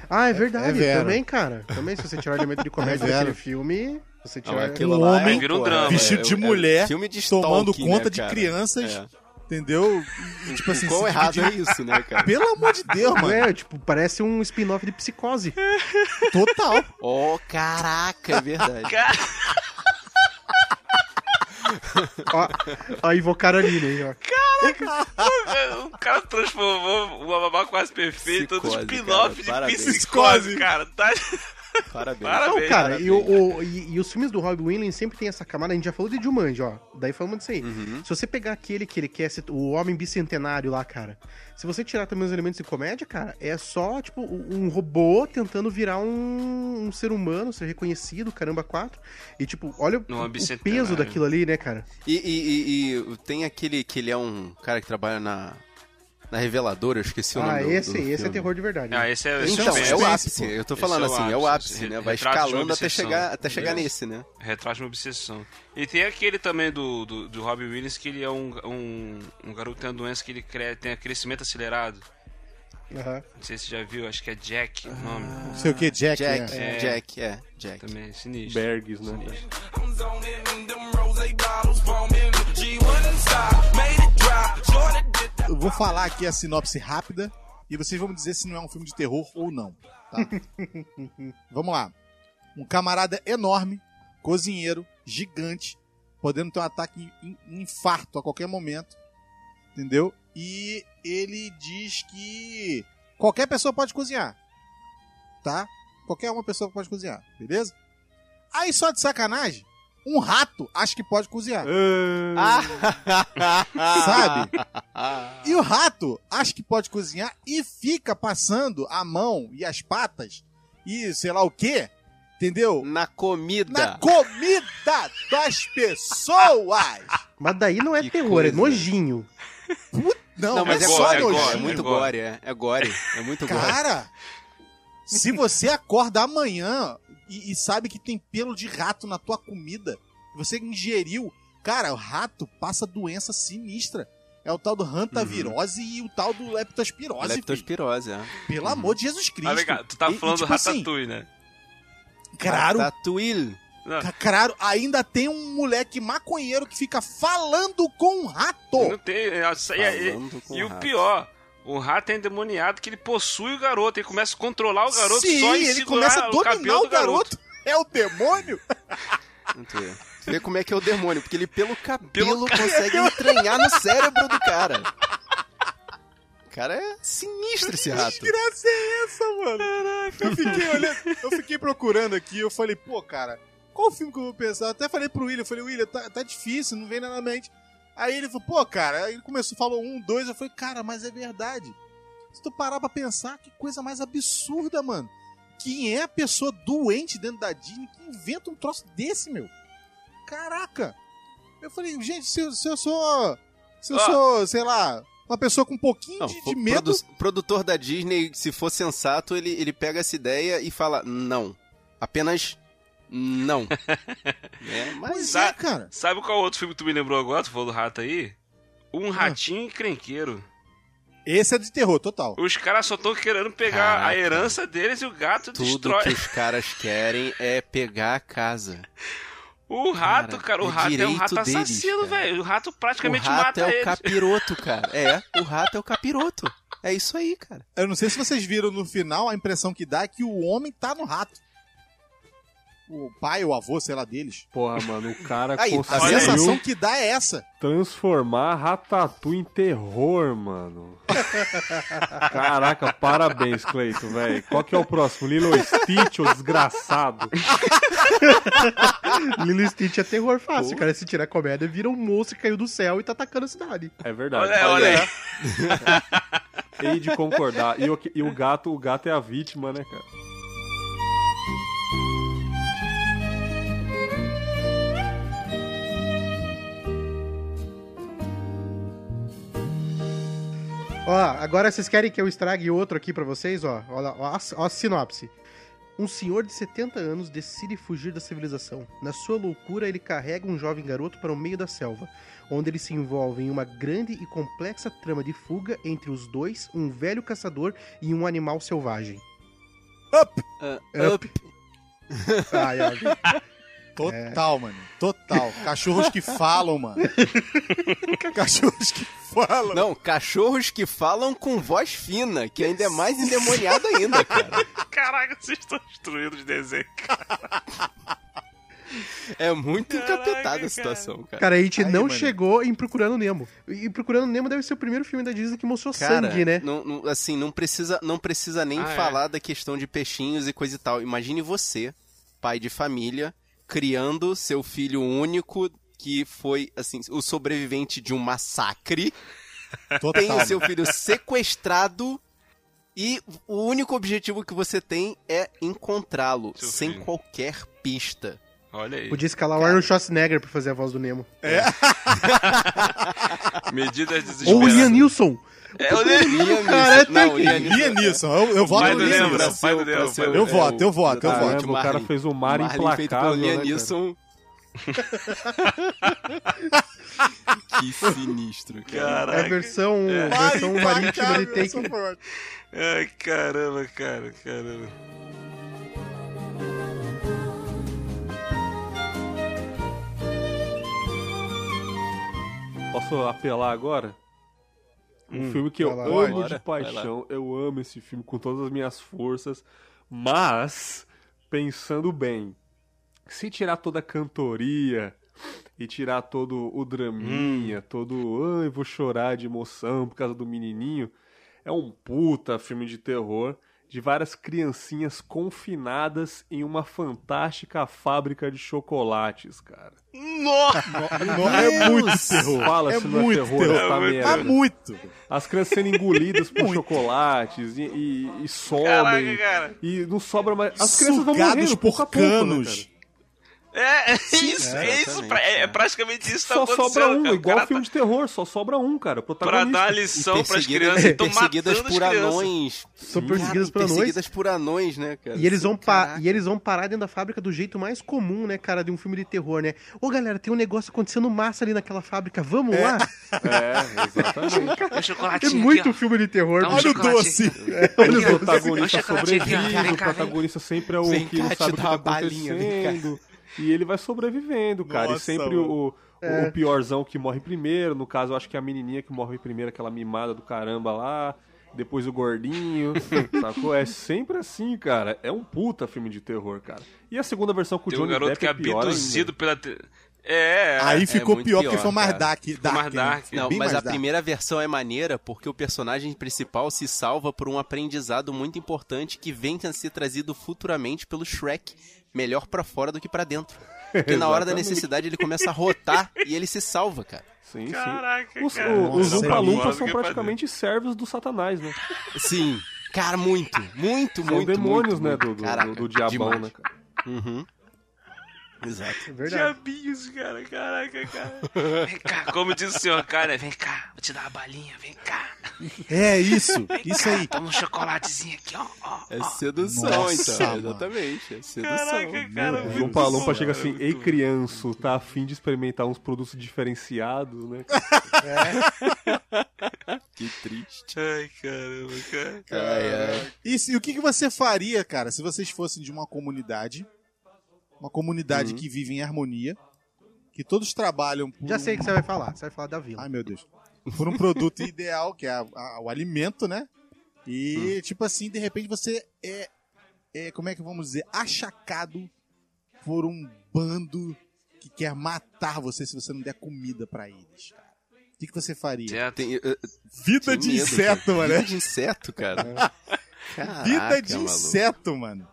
Ah, é verdade. é Vera. também, cara. Também, se você tirar o elemento de comédia É daquele filme, você Não, tirar... aquilo Um lá homem é, vira um drama. Vestido de é- é mulher, filme de tomando stalking, conta né, de crianças, É. entendeu? E, tipo assim, Quão errado dividir- é isso, né, cara? Pelo amor de Deus, mano. É, tipo, parece um spin-off de psicose. Total. Oh, caraca, é verdade. ó, ó, invocaram ali, né? Ó. O cara transformou uma babá quase perfeita Psicose, spin-off cara. de Parabéns. psicose, cara. Tá... Parabéns. Parabéns. Não, cara, parabéns. e, o, e- e os filmes do Rob Williams sempre tem essa camada, a gente já falou de Jumanji, ó. Daí falamos disso aí. Uhum. Se você pegar aquele que ele quer ser o homem bicentenário lá, cara, se você tirar também os elementos de comédia, cara, é só, tipo, um robô tentando virar um, um ser humano, ser reconhecido, caramba, quatro. E, tipo, olha o, o peso daquilo ali, né, cara? E, e- e- e tem aquele que ele é um cara que trabalha na, na reveladora, eu esqueci o Ah, nome do- esse, do esse é filme. terror de verdade. Ah, esse é, esse Então, é, é o suspense, ápice. pô. Eu tô falando é o assim, é o ápice. ápice, né? Vai retrato de escalando até chegar, até chegar nesse, né? Retrata uma obsessão. E tem aquele também do, do, do Robbie Williams que ele é um, um, um garoto que tem uma doença que ele cre... tem crescimento acelerado. Aham. Não sei se você já viu, acho que é Jack o nome. Não sei o que, Jack. Jack, é. É. Jack, é, Jack. Também é sinistro. Bergs, né? Sinistro. Eu vou falar aqui a sinopse rápida e vocês vão me dizer se não é um filme de terror ou não. Tá? Vamos lá. Um camarada enorme, cozinheiro, gigante, podendo ter um ataque em, infarto a qualquer momento. Entendeu? E ele diz que qualquer pessoa pode cozinhar. Tá? Qualquer uma pessoa pode cozinhar, beleza? Aí só de sacanagem, um rato acha que pode cozinhar. Ah, Sabe? E o rato acha que pode cozinhar e fica passando a mão e as patas e sei lá o que, entendeu? Na comida. Na comida das pessoas! Mas daí não é Que terror, é coisa. nojinho. Não, Não, mas é, é, só gore, é, nojinho. gore, é muito gore. gore, é, é gore, é muito gore. Cara, se você acorda amanhã e, e sabe que tem pelo de rato na tua comida, você ingeriu, cara, o rato passa doença sinistra. É o tal do hantavirose e o tal do leptospirose. filho. Leptospirose, é. Pelo amor de Jesus Cristo. Ah, tu tá E- e, falando do tipo assim, Ratatouille, né? Claro, Ratatouille. Claro, ainda tem um moleque maconheiro que fica falando com um rato. não tem. é, isso aí é- Falando com e o rato. pior, o rato é endemoniado que ele possui o garoto. Ele começa a controlar o garoto Sim, só em ele começa a o dominar cabelo o do garoto. garoto. é o demônio? Tu vê. Como é que é o demônio, porque ele pelo cabelo consegue entranhar no cérebro do cara. O cara é sinistro esse rato. Que graça é essa, mano? Eu fiquei olhando, eu fiquei procurando aqui, eu falei, pô, cara, qual filme que eu vou pensar? Eu até falei pro William, eu falei, William, tá, tá difícil, não vem nada na mente. Aí ele falou, pô, cara, aí ele começou, falou um, dois, eu falei, cara, mas é verdade. Se tu parar pra pensar, que coisa mais absurda, mano. Quem é a pessoa doente dentro da Disney que inventa um troço desse, meu? Caraca! Eu falei, gente, se, eu- se eu sou. Se eu Ó. sou, sei lá, uma pessoa com um pouquinho Não, de, o de medo. produ- produtor da Disney, se for sensato, ele, ele pega essa ideia e fala, não. Apenas não. é, mas Pois Sa- é, cara. Sabe qual outro filme que tu me lembrou agora? Tu falou do rato aí? Um Ah. ratinho encrenqueiro. Esse é de terror, total. Os caras só estão querendo pegar Caraca. a herança deles e o gato tudo destrói. que os caras querem é pegar a casa. O rato, Cara, cara, o é rato é um rato deles, assassino, velho. O rato O praticamente rato mata é o eles. capiroto, cara. É, o rato é o capiroto. É isso aí, cara. Eu não sei se vocês viram no final, a impressão que dá é que o homem tá no rato. O pai, o avô, sei lá, deles. Porra, mano, o cara Aí, tá A sensação conseguiu que dá é essa. transformar Ratatouille em terror, mano. Caraca, parabéns, Cleito, velho. Qual que é o próximo? Lilo Stitch, ô desgraçado. Lilo e Stitch é terror fácil, cara. Se tirar comédia, vira um monstro que caiu do céu e tá atacando a cidade. É verdade. Olha, olha aí. Hei de concordar. E o, e o gato, o gato é a vítima, né, cara? Ó, agora vocês querem que eu estrague outro aqui pra vocês? Ó, ó, ó, a- ó a sinopse. Um senhor de 70 anos decide fugir da civilização. Na sua loucura, ele carrega um jovem garoto para o meio da selva, onde ele se envolve em uma grande e complexa trama de fuga entre os dois, um velho caçador e um animal selvagem. Up! Uh, Up. Ai, ai. Total, mano. Total. Cachorros que falam, mano. Cachorros que falam. Não, cachorros que falam com voz fina, que ainda é mais endemoniado ainda, cara. Caraca, vocês estão destruindo os desenhos. É muito Caraca, encapetada cara. a situação, cara. Cara, a gente Ai, não mano. chegou em Procurando Nemo. E Procurando Nemo deve ser o primeiro filme da Disney que mostrou Cara, sangue, né? não- não- assim, não precisa, não precisa nem Ah, é. falar da questão de peixinhos e coisa e tal. Imagine você, pai de família, criando seu filho único que foi, assim, o sobrevivente de um massacre. Total. Tem o seu filho sequestrado e o único objetivo que você tem é encontrá-lo, sem filho. qualquer pista. Olha aí. Podia escalar o Arnold Schwarzenegger pra fazer a voz do Nemo. Medidas Ou desesperadas. o Ian Nilson. É, o. Liam Cara, Neeson- não, Neeson. Eu, eu voto no né? do Eu voto, eu voto, eu voto. O cara fez o mar implacável, né? Neeson. que sinistro, cara. É a versão, É. versão marítima de Implacável, essa Take. foi ótima. Ai, caramba, cara, caramba. Posso apelar agora? Um Hum, filme que eu amo Bora, de paixão, eu amo esse filme com todas as minhas forças, mas, pensando bem, se tirar toda a cantoria e tirar todo o draminha, Hum. todo, ai, vou chorar de emoção por causa do menininho, é um puta filme de terror de várias criancinhas confinadas em uma fantástica fábrica de chocolates, cara. Nossa! Não, é muito terror. Fala é se não é muito terror, terror. É muito merda. É muito. As crianças sendo engolidas por Muito. chocolates e, e, e somem. Caraca, cara. E não sobra mais. As crianças vão morrendo pouco por a pouco, né, canos. cara? É, é isso, é, isso. exatamente, pra- é, é praticamente isso que tá Só acontecendo. sobra um, cara. Igual cara filme tá- de terror, só sobra um, cara. o Pra Protagonista. dar lição pras perseguidas, crianças. Então perseguidas matando por anões. São perseguidas por anões. Perseguidas por anões, né, cara? E eles, vão pa- e eles vão parar dentro da fábrica do jeito mais comum, né, cara, de um filme de terror, né? Ô, galera, tem um negócio acontecendo massa ali naquela fábrica, vamos lá? É, exatamente. É É muito aqui, filme de terror. Um mano. Olha o doce. Olha o protagonista sobrevive, o protagonista sempre é o que não sabe o que tá acontecendo. E ele vai sobrevivendo, cara. Nossa, e sempre o, o, É. o piorzão que morre primeiro. No caso, eu acho que é a menininha que morre primeiro, aquela mimada do caramba lá. depois o gordinho, sacou? É sempre assim, cara. É um puta filme de terror, cara. E a segunda versão com o Tem um Johnny garoto Depp que é é pior abduzido pela. te- É, é. Aí é ficou muito pior, porque foi mais dark. Ficou dark mais né? dark. Ficou Não, bem mas mais a dark. primeira versão é maneira porque o personagem principal se salva por um aprendizado muito importante que vem a ser trazido futuramente pelo Shrek, melhor pra fora do que pra dentro. Porque na hora da necessidade ele começa a rotar e ele se salva, cara. Sim, sim. Caraca, Os, cara. o- os são é praticamente servos do Satanás, né? Sim. Cara, muito, muito, São muito, demônios, muito, né? muito. Do, do, Caraca, do, do diabão, demais. né, cara? Uhum. Exato. É verdade. Diabinhos, cara, caraca, cara. Vem cá, como diz o senhor, cara, vem cá, vou te dar uma balinha, vem cá. É isso, isso aí. Toma um chocolatezinho aqui, ó. ó. É sedução, Nossa, então. mano. Exatamente. É sedução. Caraca, cara, Umpa Lumpa bom, chega assim, ei criança, tá afim de experimentar uns produtos diferenciados, né? Que triste. Ai, caramba, cara. Ai, ai. E, se- o que, que você faria, cara, se vocês fossem de uma comunidade, uma comunidade que vive em harmonia, que todos trabalham por Já sei o que você vai falar. Você vai falar da vila. Ai, meu Deus. Por um produto ideal, que é a- a- o alimento, né? E, tipo assim, de repente você é, é, como é que vamos dizer, achacado por um bando que quer matar você se você não der comida pra eles, cara. O que, que você faria? Certo. Tem, uh, Vida de medo, inseto, cara. mano. Vida de inseto, cara. Caraca, Vida de maluco. inseto, mano.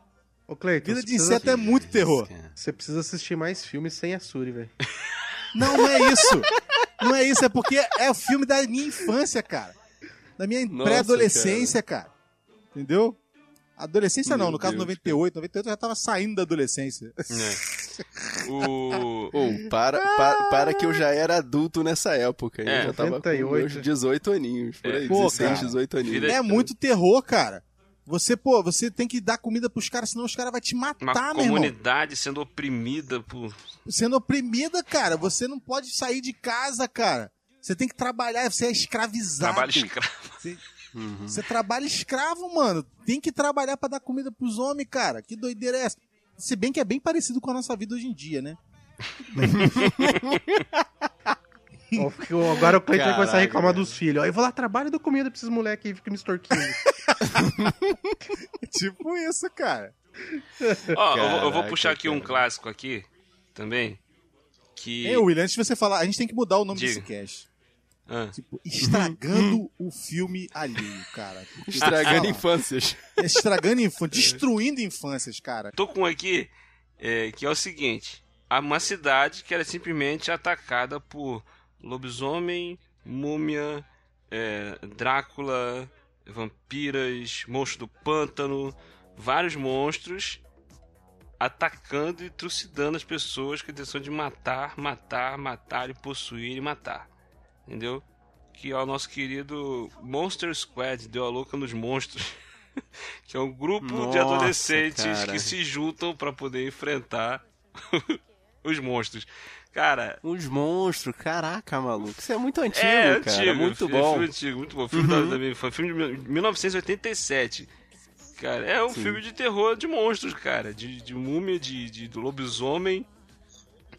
Ô, Cleiton, Vida de precisa- inseto é muito terror. Cara. Você precisa assistir mais filmes sem a Suri, velho. Não, não é isso. Não é isso, é porque é o filme da minha infância, cara. Da minha pré-adolescência, cara. Entendeu? Adolescência não, Meu no caso Deus, 98. 98 eu já tava saindo da adolescência. É. O. Ô, para, para, para que eu já era adulto nessa época. Eu É, já tava com 98. meus 18 aninhos, por aí, Pô, 16, cara. 18 aninhos. Vida- É muito terror, cara. Você, pô, você tem que dar comida pros caras, senão os caras vão te Uma matar, irmão. comunidade sendo oprimida por. Sendo oprimida, cara. Você não pode sair de casa, cara. Você tem que trabalhar, você é escravizado. Trabalho escravo. Você trabalha escravo, mano. Tem que trabalhar pra dar comida pros homens, cara. Que doideira é essa? Se bem que é bem parecido com a nossa vida hoje em dia, né? Agora o Cleiton vai começar a reclamar dos filhos. Ó, eu vou lá, trabalho e dou comida pra esses moleques aí, fica me extorquindo. tipo isso, cara. Ó, eu, vou- eu vou puxar aqui um cara. clássico aqui também. Que. Ei, William, antes de você falar, a gente tem que mudar o nome Diga. desse cast. Ah. Tipo, estragando o filme alheio, cara. Estragando Ah, infâncias. Estragando infâncias, destruindo infâncias, cara. Tô com um aqui é, que é o seguinte: há uma cidade que era simplesmente atacada por lobisomem, múmia, é, Drácula, vampiras, monstro do pântano, vários monstros atacando e trucidando as pessoas com a intenção de matar, matar, matar e possuir e matar. Entendeu? Que é o nosso querido Monster Squad, deu a louca nos monstros. que é um grupo de Nossa, adolescentes cara. que se juntam para poder enfrentar os monstros. Cara, Os monstros, caraca, maluco. Isso é muito antigo, é cara. antigo, muito fi- bom. Filme antigo, muito bom. Filme da- da- foi filme de mil- 1987. Cara, é um Sim. filme de terror de monstros, cara. De, de múmia, de, de do lobisomem.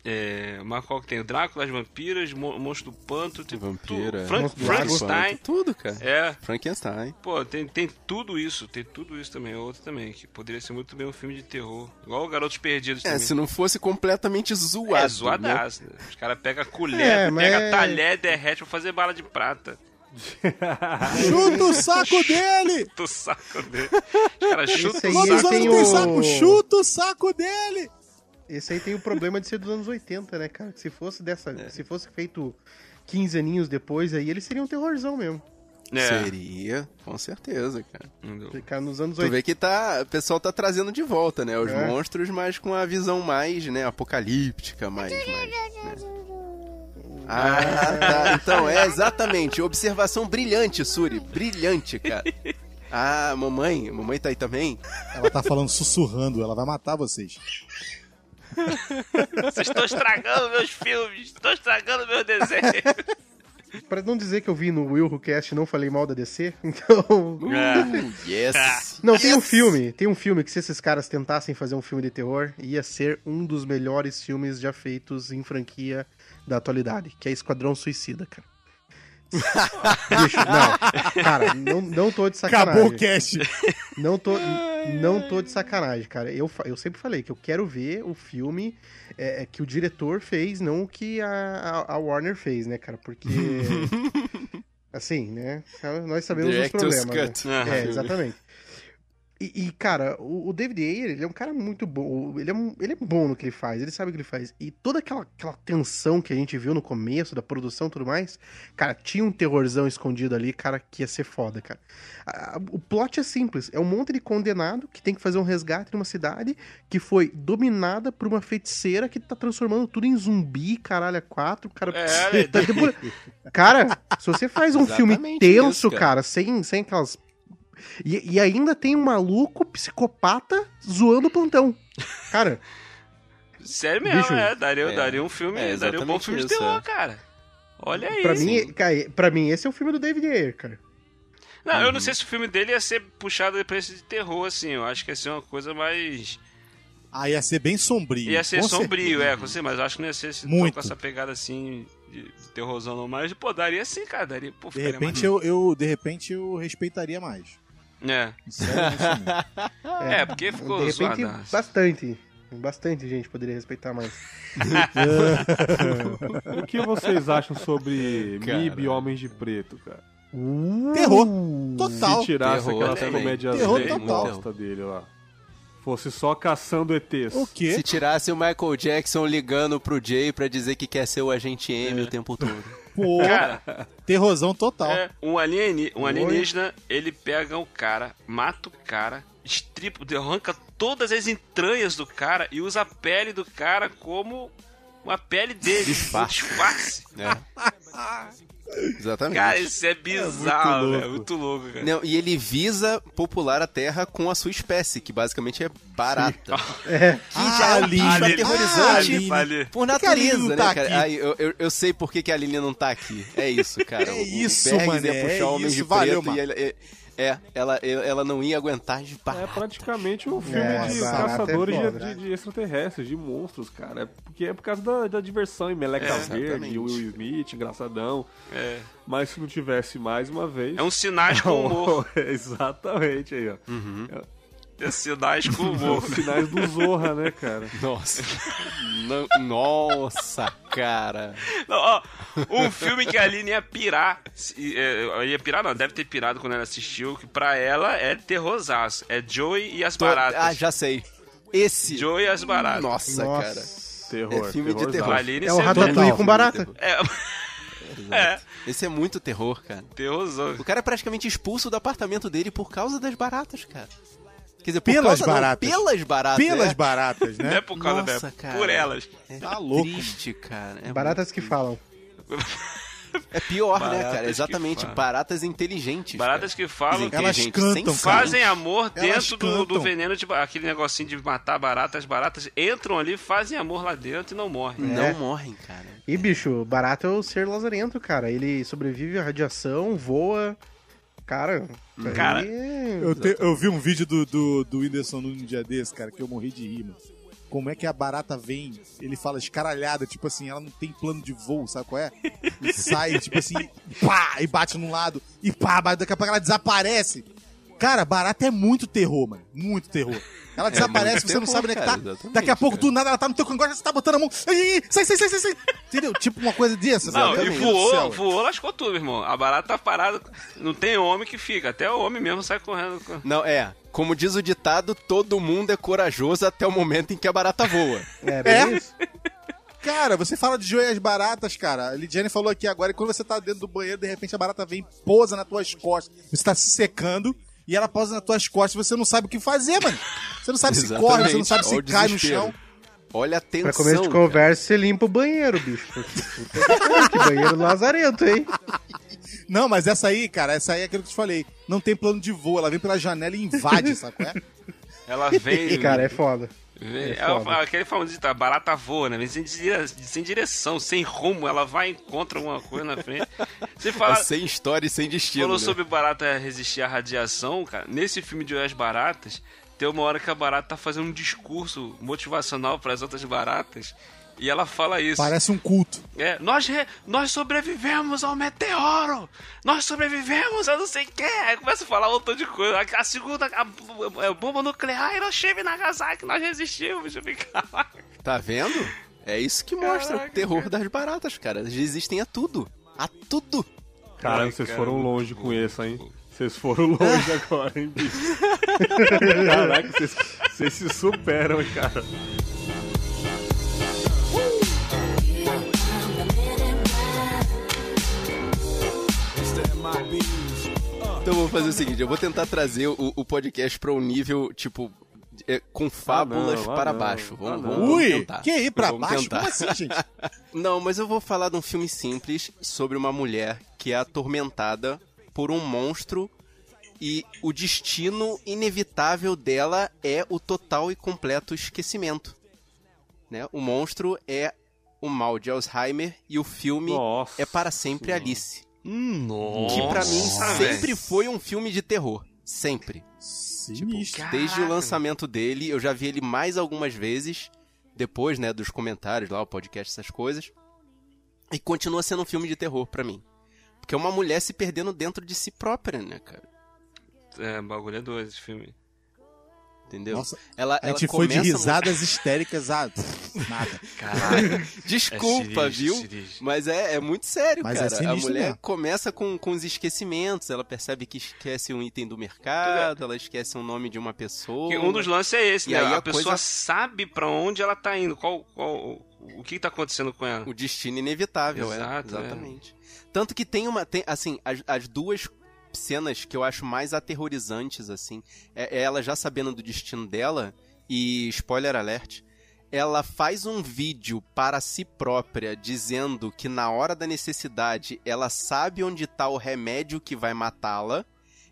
É, que tem? O Drácula, as vampiras, mo- monstro do panto, tem Vampira. tudo. Fran- Monstro do Frankenstein. Tudo, cara. É, Frankenstein. pô, tem, tem tudo isso, tem tudo isso também. Outro também, que poderia ser muito bem um filme de terror. Igual o Garotos Perdidos É, também. se não fosse completamente zoado. É né? zoadaço. né? Os caras pegam colher, É, mas pega é- talher, derrete pra fazer bala de prata. Chuta o saco dele! Do saco dele. Os caras chutam o saco. tem o- saco, chuta o saco dele! Esse aí tem o problema de ser dos anos 80, né, cara? Que se fosse dessa. Se fosse feito 15 aninhos depois, aí ele seria um terrorzão mesmo. É. Seria, com certeza, cara. Ficar nos anos Tu 80. vê que tá, o pessoal tá trazendo de volta, né? Os É. monstros, mas com a visão mais, né, apocalíptica, mais... mais né? Ah, tá. Então, é exatamente. Observação brilhante, Suri. Brilhante, cara. Ah, mamãe. Mamãe tá aí também? Ela tá falando sussurrando, ela vai matar vocês. Vocês estão estragando meus filmes, estão estragando meus desenhos. Pra não dizer que eu vi no Will Who Cast e não falei mal da DC, então. É. Uh, yes. Não, tem um Yes! filme, tem um filme que se esses caras tentassem fazer um filme de terror, ia ser um dos melhores filmes já feitos em franquia da atualidade, que é Esquadrão Suicida, cara. Bicho, não. Cara, não, não tô de sacanagem. Acabou o cast. Não tô, não tô de sacanagem, cara. Eu, eu sempre falei que eu quero ver o filme é, é, que o diretor fez, não o que a, a- Warner fez, né, cara? Porque. assim, né? Nós sabemos os Director's problemas. cut. Né? É, exatamente. E, e, cara, o, o David Ayer, ele é um cara muito bom. Ele é, um- ele é bom no que ele faz, ele sabe o que ele faz. E toda aquela, aquela tensão que a gente viu no começo, da produção e tudo mais, cara, tinha um terrorzão escondido ali, cara, que ia ser foda, cara. A- a- o plot é simples: é um monte de condenado que tem que fazer um resgate numa cidade que foi dominada por uma feiticeira que tá transformando tudo em zumbi, caralho, a quatro, cara. É, tá demora- Cara, se você faz um filme tenso, isso, cara. cara. sem, sem aquelas. E, e ainda tem um maluco psicopata zoando o plantão. Cara, Sério mesmo, Bicho, é. Daria, é, daria um filme, é daria um bom filme de isso, terror, é. cara. Olha aí. pra mim, cara, pra mim, esse é o filme do David Ayer, cara. Não, Uhum. eu não sei se o filme dele ia ser puxado pra esse de terror, assim. Eu acho que ia ser uma coisa mais. Ah, ia ser bem sombrio. Ia ser com sombrio, é, com certeza, mas eu acho que não ia ser Muito. com essa pegada assim de, de terrorzão não. Mas, pô, daria sim, cara. Daria, pô, De repente eu, eu, de repente eu respeitaria mais. Mesmo. É, é, porque ficou De repente, zoadaço. bastante. Bastante gente poderia respeitar mais. O que vocês acham sobre Cara. MIB e Homens de Preto, cara? Terror. Total. Se tirasse Terror aquelas também. comédias Terror total. dele lá. Fosse só caçando ETs. O quê? Se tirasse o Michael Jackson ligando pro Jay pra dizer que quer ser o agente M o tempo todo. Pô, Cara, terrorzão total. é, um, alieni um alienígena, ele pega o cara, mata o cara, estripa, arranca todas as entranhas do cara e usa a pele do cara como uma pele dele. Disfarce. Disfarce. né? Exatamente. Cara, isso é bizarro, louco. velho. Muito louco, cara. Não, e ele visa popular a Terra com a sua espécie, que basicamente é barata. É. Que já é um bicho Aline. aterrorizante Aline. Ali. por natureza, né, tá cara? Ai, eu, eu, eu sei por que, que a Aline não tá aqui. É isso, cara. É O- isso, mané, ia puxar é Homens de isso. Valeu, Preto e ele- é, ela, ela não ia aguentar de É barata. praticamente um filme É, de é caçadores foda. de, de extraterrestres, de monstros, cara. É porque é por causa da, da diversão, e Meleca É, Verde, exatamente. Will Smith, engraçadão. É. Mas se não tivesse mais uma vez. É um sinais com humor. Exatamente aí, ó. É sinais com humor. Sinais do Zorra, né, cara? Nossa. Nossa, cara. Não, ó, um filme que a Aline ia pirar. se- é, ia pirar, não, deve ter pirado quando ela assistiu, que pra ela é terrorzaço. É Joey e as Tô- baratas. Ah, já sei. Esse. Joey e as baratas. Nossa, cara. Nossa. Terror. É filme de terrorzão. terror. Aline É o Ratatouille com Filme de barata. terror. É, é, Esse é muito terror, cara. terrorzão. O cara é praticamente expulso do apartamento dele por causa das baratas, cara. Quer dizer, por Pelas causa, não, baratas. pelas baratas. Pelas é. baratas, Não é né? por causa Nossa, dela, cara. por elas. Tá louco. Triste, cara. É Baratas que falam. É pior, né, Baratas cara? que Exatamente. Baratas inteligentes. Baratas que falam, Elas Inteligentes, cantam, cara. fazem amor Elas dentro do, do veneno, de, ba- aquele negocinho de matar baratas. As baratas entram ali, fazem amor lá dentro e não morrem. Não É. morrem, cara. E, bicho, barato é o ser lazarento, cara. Ele sobrevive à radiação, voa. Cara, aí Cara, é- Eu, te- eu vi um vídeo do, do, do Whindersson num dia desse, cara, que eu morri de rima. Como é que a barata vem? Ele fala escaralhada, tipo assim, ela não tem plano de voo, sabe qual é? E sai, tipo assim, pá, e bate num lado, e pá, daqui a pouco ela desaparece. Cara, barata é muito terror, mano. Muito terror. Ela desaparece, muito você não sabe onde é que tá. exatamente, Daqui a pouco, cara. do nada, ela tá no teu cangote, você tá botando a mão. Ai, ai, ai, sai, sai, sai, sai, sai. Entendeu? Tipo uma coisa dessa. Não, sabe? e voou, céu. voou, lascou tudo, irmão. A barata tá parada, não tem homem que fica. Até o homem mesmo sai correndo. Não, é. Como diz o ditado, todo mundo é corajoso até o momento em que a barata voa. É, É? isso. Cara, você fala de joias baratas, cara. A Lidiane falou aqui agora, e quando você tá dentro do banheiro, de repente a barata vem, pousa nas tuas costas. Você tá se secando e ela pousa nas tuas costas e você não sabe o que fazer, mano. Você não sabe se corre, você não sabe se cai no chão. Olha a tensão. Pra começo de cara. conversa, você limpa o banheiro, bicho. que banheiro lazarento, hein? Não, mas essa aí, cara, essa aí é aquilo que eu te falei. Não tem plano de voo, ela vem pela janela e invade, sabe? qual é? Ela vem. Cara, é foda. É foda. aquele famoso ditado, barata voa, né? Sem, dire- sem direção, sem rumo. Ela vai e encontra alguma coisa na frente. Você fala. É sem história e sem destino. Falou né? sobre barata resistir à radiação, cara. Nesse filme de As Baratas, tem uma hora que a barata tá fazendo um discurso motivacional para as outras baratas. E ela fala isso. Parece um culto. É, nós, re- nós sobrevivemos ao meteoro! Nós sobrevivemos a não sei o que! Aí começa a falar um montão de coisa. A, a segunda a, é, bomba nuclear, Hiroshima e Nagasaki, nós resistimos. "Caraca." Tá vendo? É isso que mostra Caraca, o terror das baratas, cara. Eles resistem a tudo. A tudo. Cara, Ai, vocês cara. foram longe com essa, hein? Vocês foram longe agora, hein, bicho? Caraca, vocês, vocês se superam, cara. Então eu vou fazer o seguinte, eu vou tentar trazer o, o podcast pra um nível, tipo, é, com fábulas não, ah, para não, baixo. ah, Vamos, vamos, vamos Ui, tentar. que aí pra Vamos baixo? tentar. Como assim, gente? Não, mas eu vou falar de um filme simples sobre uma mulher que é atormentada por um monstro e o destino inevitável dela é o total e completo esquecimento. Né? O monstro é o mal de Alzheimer e o filme Nossa. é para sempre Alice. Nossa, Que pra mim sempre foi um filme de terror. Sempre. Sinistro. Desde o lançamento dele, eu já vi ele mais algumas vezes, depois, né, dos comentários lá, o podcast, essas coisas. E continua sendo um filme de terror pra mim. Porque é uma mulher se perdendo dentro de si própria, né, cara? É, bagulho é doido esse filme. Entendeu? Nossa, ela, a gente ela foi de risadas histéricas a nada. Caraca. Desculpa, É viu? Mas é, é muito sério, Mas é cara. a sinistro mulher mesmo. começa com, com os esquecimentos, ela percebe que esquece um item do mercado, ela esquece um nome de uma pessoa. Que um dos lances é esse, E né? aí a, a pessoa coisa- sabe pra onde ela tá indo, qual, qual, o que tá acontecendo com ela. O destino inevitável, Exato, é. é. Exatamente. Tanto que tem uma. Tem, assim, as, as duas cenas que eu acho mais aterrorizantes, assim, é, é ela já sabendo do destino dela, e spoiler alert, ela faz um vídeo para si própria dizendo que na hora da necessidade ela sabe onde tá o remédio que vai matá-la,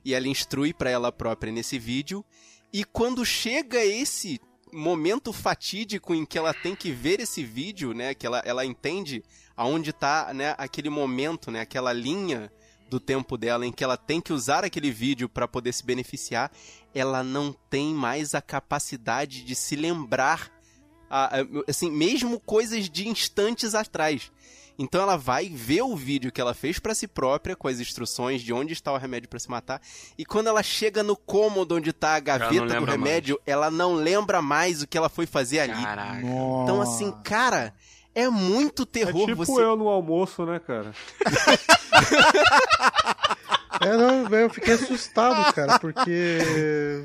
e ela instrui para ela própria nesse vídeo, e quando chega esse momento fatídico em que ela tem que ver esse vídeo, né, que ela, ela entende aonde tá, né, aquele momento, né, aquela linha do tempo dela em que ela tem que usar aquele vídeo para poder se beneficiar, ela não tem mais a capacidade de se lembrar, a- a- assim, mesmo coisas de instantes atrás. Então ela vai ver o vídeo que ela fez para si própria com as instruções de onde está o remédio para se matar e quando ela chega no cômodo onde tá a gaveta do remédio, ela não lembra mais o que ela foi fazer ali. Caraca. Então assim, cara, é muito É terror tipo você eu no almoço, né, cara? É, não, eu fiquei assustado, cara, porque.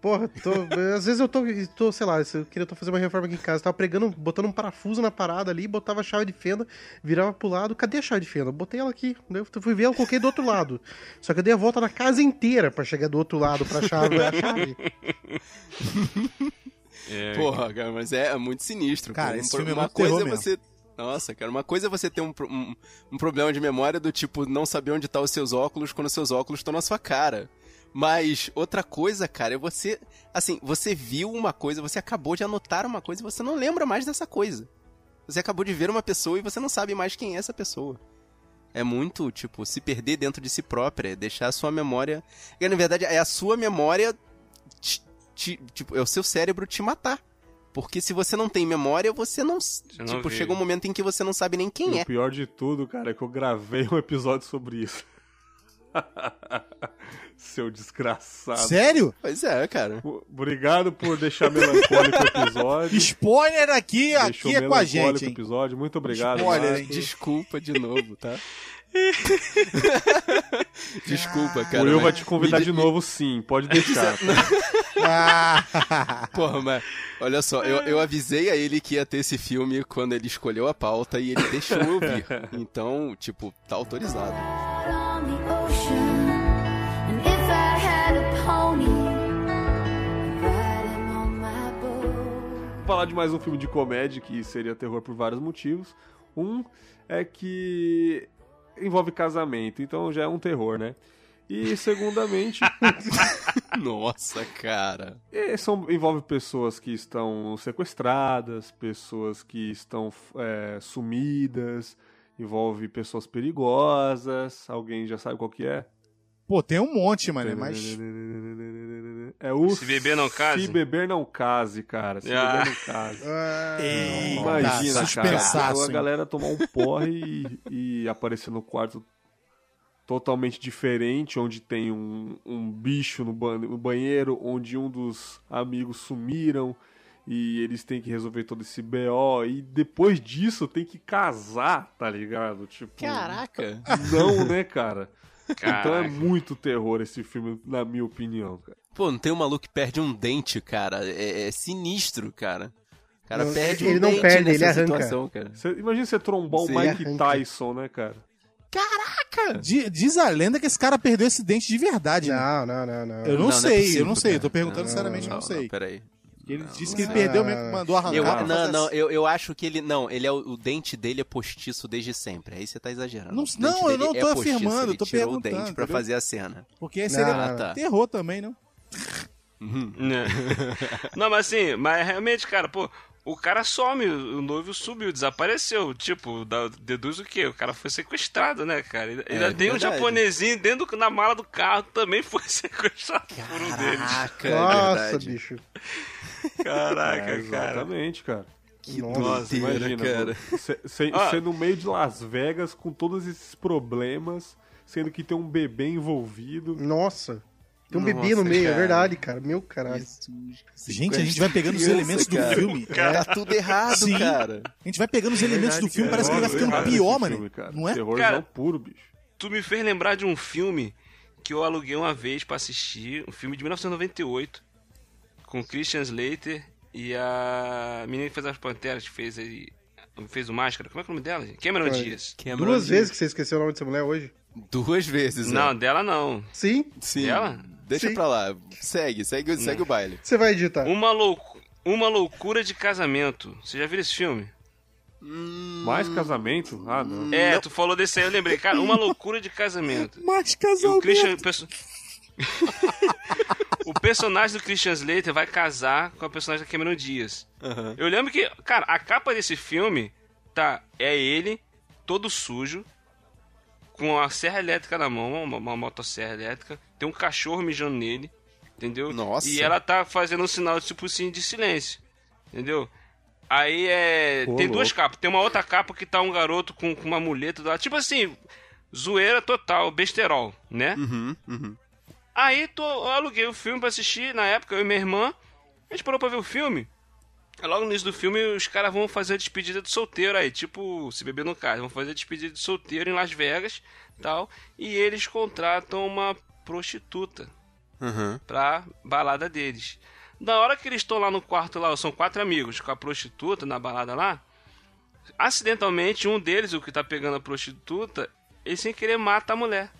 Porra, tô, às vezes eu tô, tô, sei lá, eu queria tô fazendo uma reforma aqui em casa, tava pregando, botando um parafuso na parada ali, botava a chave de fenda, virava pro lado, cadê a chave de fenda? Botei ela aqui, daí eu fui ver, eu coloquei do outro lado. Só que eu dei a volta na casa inteira pra chegar do outro lado pra chave, a chave. É, Porra, cara, mas é, é muito sinistro. Cara. Um filme é uma muito coisa é você. Nossa, cara, uma coisa é você ter um, um, um problema de memória do tipo não saber onde tá os seus óculos quando os seus óculos estão na sua cara. Mas outra coisa, cara, é você. Assim, você viu uma coisa, você acabou de anotar uma coisa e você não lembra mais dessa coisa. Você acabou de ver uma pessoa e você não sabe mais quem é essa pessoa. É muito, tipo, se perder dentro de si própria, é deixar a sua memória. E, na verdade, é a sua memória. Te- tipo, é o seu cérebro te matar. Porque se você não tem memória, você não. não tipo, vive. chega um momento em que você não sabe nem E quem é. o pior de tudo, cara, é que eu gravei um episódio sobre isso. Seu desgraçado. Sério? Pois é, cara. Obrigado por deixar melancólico o episódio. Spoiler aqui, Deixou aqui é com a melancólico gente, o hein? episódio. Muito obrigado. Spoiler? Desculpa de novo, tá? Desculpa, cara. o Will vai te convidar de de- novo, sim. Pode deixar. Ah, Porra, mas olha só, eu, eu avisei a ele que ia ter esse filme quando ele escolheu a pauta e ele deixou eu vir. Então, tipo, tá autorizado. Vou falar de mais um filme de comédia que seria terror por vários motivos. Um é que envolve casamento, então já é um terror, né? E segundamente, Nossa, cara. é, são, envolve pessoas que estão sequestradas, pessoas que estão é, sumidas, envolve pessoas perigosas. Alguém já sabe qual que é? pô, tem um monte, mano, mas? É o Se beber não case? Se beber não case, cara. Se Ah. beber não case. Ah, Eita, Imagina, cara. suspensaço, A galera tomar um porre e, e aparecer no quarto totalmente diferente, onde tem um, um bicho no, ban- no banheiro, onde um dos amigos sumiram e eles têm que resolver todo esse BO e depois disso tem que casar, tá ligado? Tipo, Caraca. não, né, cara? Então é Caraca. muito terror esse filme, na minha opinião, cara. Pô, não tem um maluco que perde um dente, cara. É, é sinistro, cara. O cara Não, perde ele um não dente perde, nessa ele arranca. situação, cara. Você- imagina você trombar o Mike arranca. Tyson, né, cara? Caraca! Di- Diz a lenda que esse cara perdeu esse dente de verdade, né? Não, não, não, não. Eu não, Não, não é sei, possível, eu não sei. Eu tô cara. perguntando sinceramente, eu não, sei. peraí. Ele disse que ele perdeu mesmo, que mandou arrancar. Eu, não, não, assim. eu, eu acho que ele. Não, ele é o, o dente dele é postiço desde sempre. Aí você tá exagerando. Não- O não, eu não é tô postiço, afirmando, ele eu tô tirou o perguntando, dente pra entendeu? fazer a cena. Porque seria Não, não, não. terror também, não? Né? Não, mas assim, mas realmente, cara, pô, o cara some, o noivo sumiu, desapareceu. Tipo, dá- deduz o quê? O cara foi sequestrado, né, cara? Ainda ainda tem um japonesinho dentro na mala do carro também foi sequestrado por um deles. Caraca, é Nossa, verdade. bicho. Caraca, É, cara. exatamente, cara. Que Nossa, doideira, Imagina, cara. Você Ah. no meio de Las Vegas com todos esses problemas, sendo que tem um bebê envolvido. Nossa. Tem um Nossa, bebê no meio, é cara. verdade, cara. Meu caralho. Gente, a gente vai pegando os Criança, elementos do cara. filme. Tá tudo errado, Sim. cara. A gente vai pegando os elementos do filme, parece que ele vai ficando Errado pior, mano. filme, cara. Não é? Terrorzão Cara, puro, bicho. Tu me fez lembrar de um filme que eu aluguei uma vez pra assistir, um filme de 1998, com Christian Slater e a menina que fez as Panteras, que fez aí, fez o Máscara. Como é que é o nome dela? gente? Cameron Cara, Diaz. Cameron Duas Diaz. vezes que você esqueceu o nome dessa mulher hoje? Duas vezes, né? Não, dela não. Sim, Sim. Dela? Deixa Sim. pra lá. Segue, segue, segue o baile. você vai editar. Uma, loucu uma loucura de casamento. Você já viu esse filme? Mais casamento? Ah, não. É, tu falou desse aí, eu lembrei. Cara, uma loucura de casamento. Mais E o casamento. Christian. perso- o personagem do Christian Slater vai casar com a personagem da Cameron Diaz. Eu lembro que, cara, a capa desse filme tá. É ele, todo sujo, com a serra elétrica na mão, uma, uma motosserra elétrica. Tem um cachorro mijando nele, entendeu? Nossa. E ela tá fazendo um sinal tipo assim de silêncio, entendeu? Aí é. Pô, tem duas louco. capas. Tem uma outra capa que tá um garoto com, com uma muleta do. Tipo assim, zoeira total, besterol, né? Uhum, uhum. Aí tô, eu aluguei o filme pra assistir, na época, eu e minha irmã. A gente parou pra ver o filme. Logo no início do filme, os caras vão fazer a despedida de solteiro aí, tipo, se beber no caso, vão fazer a despedida de solteiro em Las Vegas tal. E eles contratam uma prostituta Uhum. pra balada deles. Na hora que eles estão lá no quarto lá, são quatro amigos com a prostituta na balada lá, acidentalmente um deles, o que tá pegando a prostituta, ele sem querer mata a mulher.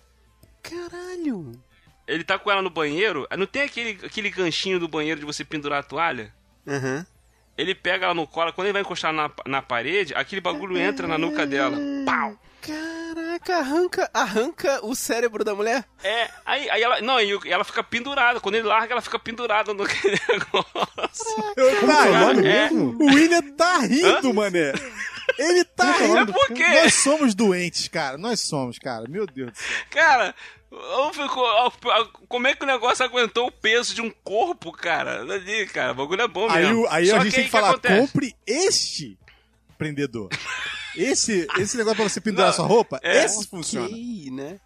Caralho. Ele tá com ela no banheiro, não tem aquele, aquele ganchinho do banheiro de você pendurar a toalha? Uhum. Ele pega ela no colo, quando ele vai encostar na, na parede, aquele bagulho entra na nuca dela. Pau! Caraca, arranca, arranca o cérebro da mulher. É, aí, aí ela. Não, e ela fica pendurada. Quando ele larga, ela fica pendurada no negócio. Que é o cara, nome é. mesmo? o William tá rindo, mané. Ele tá que é rindo. do por filme? quê? Nós somos doentes, cara. Nós somos, cara. Meu Deus do céu. Cara, como é que o negócio aguentou o peso de um corpo, cara? Ali, cara, o bagulho é bom Aí, mesmo. aí Só a gente tem que falar, acontece? compre este prendedor. Esse, esse negócio pra você pendurar Não, sua roupa, é. esse funciona. um Ok, né?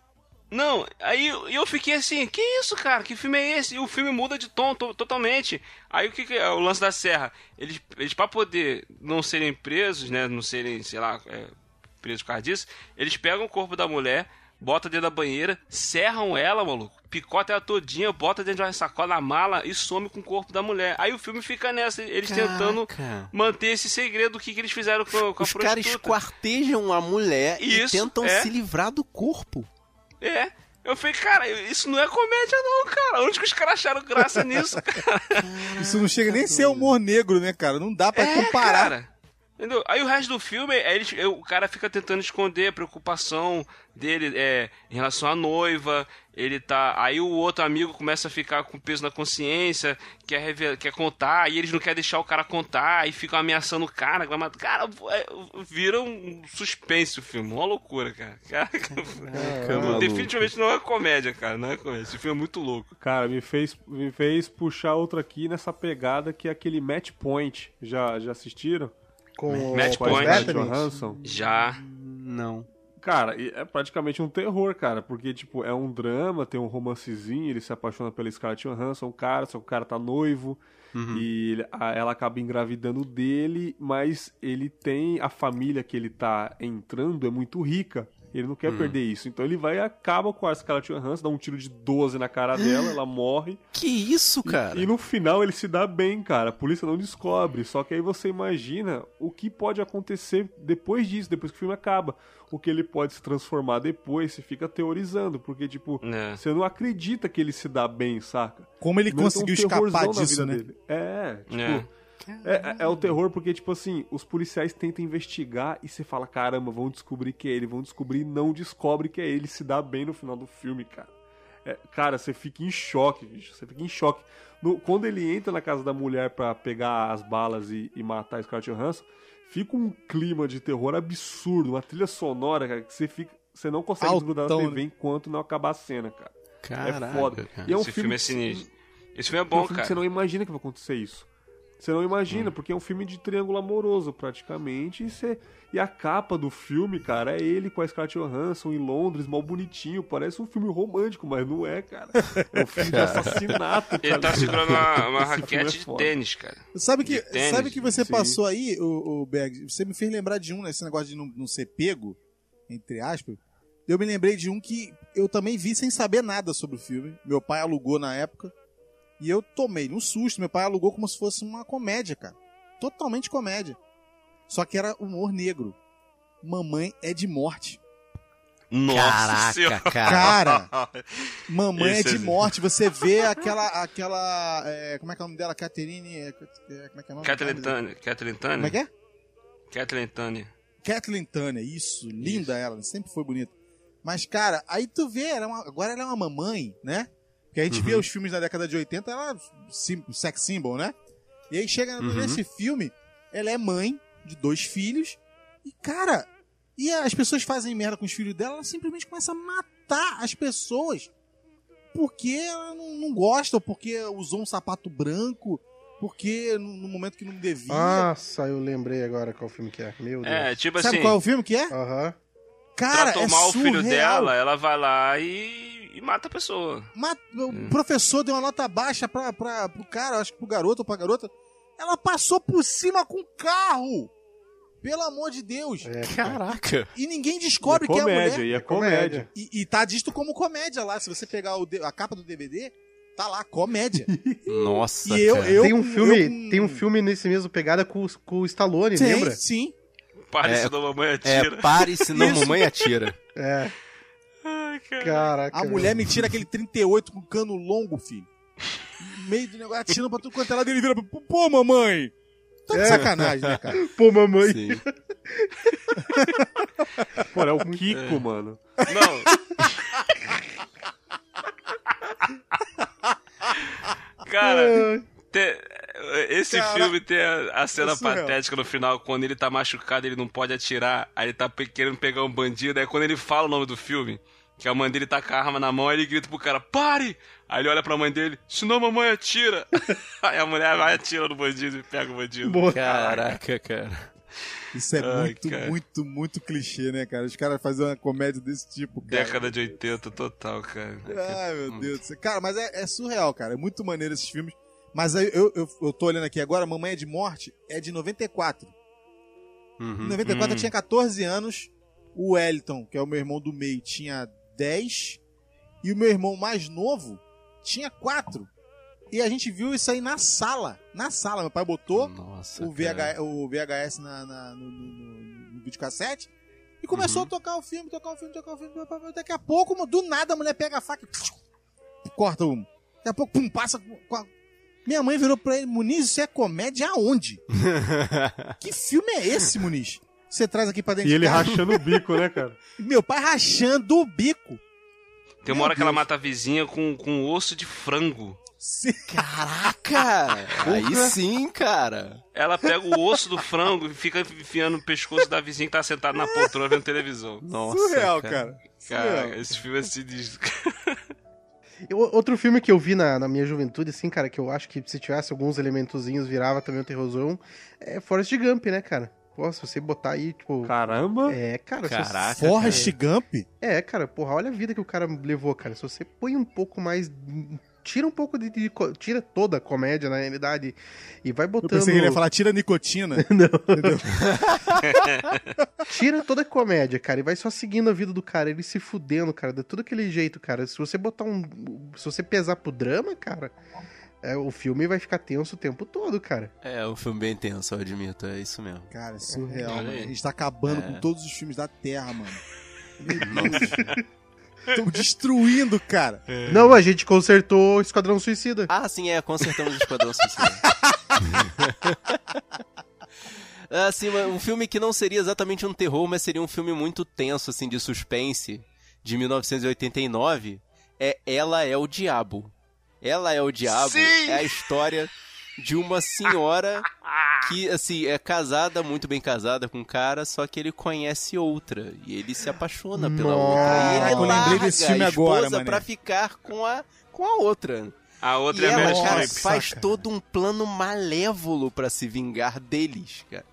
Não, aí eu eu fiquei assim, que isso, cara? Que filme é esse? E o filme muda de tom to- totalmente. Aí o que, que é o lance da serra? Eles, eles para poder não serem presos, né? Não serem, sei lá, é, presos por causa disso, eles pegam o corpo da mulher, botam dentro da banheira, serram ela, maluco, picota ela todinha, bota dentro de uma sacola na mala e some com o corpo da mulher. Aí o filme fica nessa, eles tentando Caraca. manter esse segredo do que, que eles fizeram com, com Os a caras prostituta. esquartejam a mulher Isso, e tentam é. se livrar do corpo. É. Eu falei, cara, isso não é comédia não, cara. Onde que os caras acharam graça nisso, cara? Isso não chega nem a ser humor negro, né, cara? Não dá pra É, comparar. cara. Entendeu? Aí o resto do filme, é ele, é, o cara fica tentando esconder a preocupação dele é, em relação à noiva. Ele tá. Aí o outro amigo começa a ficar com peso na consciência, quer, revelar, quer contar, e eles não querem deixar o cara contar, aí ficam ameaçando o cara. vai matar- Cara, é, vira um suspense o filme, uma loucura, cara. Cara, maluco. definitivamente não é comédia, cara. Não é comédia. Esse filme é muito louco. Cara, me fez, me fez puxar outra aqui nessa pegada que é aquele Match Point. Já, já assistiram? Com Match o Point. Johansson. Já. Não. Cara, é praticamente um terror, cara, porque, tipo, é um drama, tem um romancezinho, ele se apaixona pela Scarlett Johansson, um cara, só que o cara tá noivo, e ele- a- ela acaba engravidando dele, mas ele tem, a família que ele tá entrando é muito rica, ele não quer perder isso, então ele vai e acaba com a Scarlett Johansson, dá um tiro de 12 na cara dela, ela morre, Que isso, cara? e no final ele se dá bem, cara. A polícia não descobre. Só que aí você imagina o que pode acontecer depois disso, depois que o filme acaba. O que ele pode se transformar depois, você fica teorizando. Porque, tipo, É. você não acredita que ele se dá bem, saca? Como ele Mesmo conseguiu um escapar disso, né? dele. É, tipo. É. É, é- é o terror porque, tipo assim, os policiais tentam investigar e você fala, caramba, vão descobrir que é ele, vão descobrir e não descobre que é ele, se dá bem no final do filme, cara. É, cara, você fica em choque, bicho, você fica em choque. No- quando ele entra na casa da mulher pra pegar as balas e, e matar a Scarlett Johansson, fica um clima de terror absurdo, uma trilha sonora, cara, que você fica... Você não consegue Altão, desgrudar da TV né? enquanto não acabar a cena, cara. Caraca, é foda. cara. E é um Esse filme é sinistro. Esse filme é é um bom, filme que cara. você não imagina que vai acontecer isso. Você não imagina, porque é um filme de triângulo amoroso, praticamente. E, você... e a capa do filme, cara, é ele com a Scarlett Johansson em Londres, mal bonitinho. Parece um filme romântico, mas não é, cara. É um filme de assassinato. Ele tá segurando uma, uma é raquete de foda. tênis, cara. Sabe que, De tênis, sabe que você sim. passou aí, o, o Berg? Você me fez lembrar de um, né, esse negócio de não, não ser pego, entre aspas. Eu me lembrei de um que eu também vi sem saber nada sobre o filme. Meu pai alugou na época. E eu tomei um susto. Meu pai alugou como se fosse uma comédia, cara. Totalmente comédia. Só que era humor negro. Mamãe é de morte. Nossa Caraca, senhora. Cara, mamãe é de é- morte. Você vê aquela. aquela é, como é que é o nome dela? Catherine. é, é, como é que é o nome? Kathleen Tânia. Kathleen Como é que é? Kathleen Tânia. Kathleen Tânia, isso, linda ela, sempre foi bonita. Mas, cara, aí tu vê, ela é uma- agora ela é uma mamãe, né? Porque a gente vê os filmes da década de 80, ela é sim- sex symbol, né? E aí chega nesse filme, ela é mãe de dois filhos, e, cara, e as pessoas fazem merda com os filhos dela, ela simplesmente começa a matar as pessoas porque ela não, não gosta, ou porque usou um sapato branco, porque no, no momento que não devia. Nossa, eu lembrei agora qual filme que é. Meu Deus. É, tipo Sabe assim, qual é o filme que é? Aham. Cara, tratou é mal o filho dela, ela vai lá e, e mata a pessoa. Ma- O professor deu uma nota baixa pra, pra, pro cara, acho que pro garoto ou pra garota. Ela passou por cima com o carro! Pelo amor de Deus! É, Caraca. E ninguém E é descobre que é a comédia, mulher. e é comédia. comédia. E, e tá dito como comédia lá. Se você pegar o a capa do DVD, tá lá, comédia. Nossa, E eu- cara. eu- tem um filme, eu tem um filme nesse mesmo pegada com, o- com o Stallone, sim, lembra? sim. Pare, É- senão a mamãe É, atira. pare, senão mamãe atira. É. Ai, cara. Caraca. A mulher me tira aquele 38 com cano longo, filho. No meio do negócio, atirando pra tudo quanto é lado, ele vira pra... Pô, mamãe! Tá de É. sacanagem, né, cara? Pô, mamãe. Sim. Pô, é o Kiko, mano. Não. Cara, te- esse Cara, filme tem a, a cena é patética no final, quando ele tá machucado, ele não pode atirar, aí ele tá querendo pegar um bandido, aí quando ele fala o nome do filme, que a mãe dele tá com a arma na mão, ele grita pro cara, pare! Aí ele olha pra mãe dele, senão a mamãe atira. aí a mulher vai atira no bandido e pega o bandido. Boa. Caraca, cara. Isso é Ai, muito, cara. muito, muito clichê, né, cara? Os caras fazem uma comédia desse tipo, cara. Década de 80 total, cara. Ai, meu Deus do céu. Cara, mas é, é surreal, cara. É muito maneiro esses filmes. Mas aí eu, eu, eu tô olhando aqui agora, Mamãe é de Morte é de 94. Em Uhum. 94 eu Hum. tinha 14 anos. O Wellington, que é o meu irmão do meio, tinha 10. E o meu irmão mais novo tinha 4. E a gente viu isso aí na sala. Na sala. Meu pai botou Nossa, o. VH, o VHS na, na- no, no, no, no videocassete e começou Uhum. a tocar o filme, tocar o filme, tocar o filme. Daqui a pouco, do nada, a mulher pega a faca e corta um. Daqui a pouco, pum, passa Minha mãe virou pra ele, Muniz, isso é comédia aonde? que filme é esse, Muniz? Você traz aqui pra dentro E de ele rachando o bico, né, cara? Meu pai rachando o bico. Tem uma hora que ela mata a vizinha com, com osso de frango. Sim. Caraca! Aí sim, cara. Ela pega o osso do frango e fica enfiando no pescoço da vizinha que tá sentada na poltrona vendo televisão. Nossa, Surreal, cara. Cara, Surreal. esse filme é sinistro. Outro filme que eu vi na, na minha juventude, assim, cara, que eu acho que se tivesse alguns elementozinhos virava também um terrorzão, é Forrest Gump, né, cara? Pô, se você botar aí, tipo... Caramba. É, cara. Caraca. você- Forrest Gump? É, cara, porra, olha a vida que o cara levou, cara. Se você põe um pouco mais. Tira um pouco de. de tira toda a comédia, na realidade. E vai Eu botando. pensei que ele ia falar tira nicotina. Tira toda a comédia, cara. E vai só seguindo a vida do cara. Ele se fudendo, cara. De todo aquele jeito, cara. Se você botar um. Se você pesar pro drama, cara. É, o filme vai ficar tenso o tempo todo, cara. É um filme bem tenso, eu admito. É isso mesmo. Cara, é surreal, mano. A gente tá acabando É. com todos os filmes da Terra, mano. Meu Deus. Estamos destruindo, cara. Não, a gente consertou o Esquadrão Suicida. Ah, sim, é. Consertamos o Esquadrão Suicida. assim, um filme que não seria exatamente um terror, mas seria um filme muito tenso, assim, de suspense, de 1989, é Ela é o Diabo. Ela é o Diabo Sim! é a história de uma senhora que, assim, é casada, muito bem casada com um cara, só que ele conhece outra. E ele se apaixona pela outra. E ele eu lembrei desse larga filme a esposa agora, mané. pra ficar com a, com a outra. A outra E é a ela, cara, faz Saca. todo um plano malévolo pra se vingar deles, cara.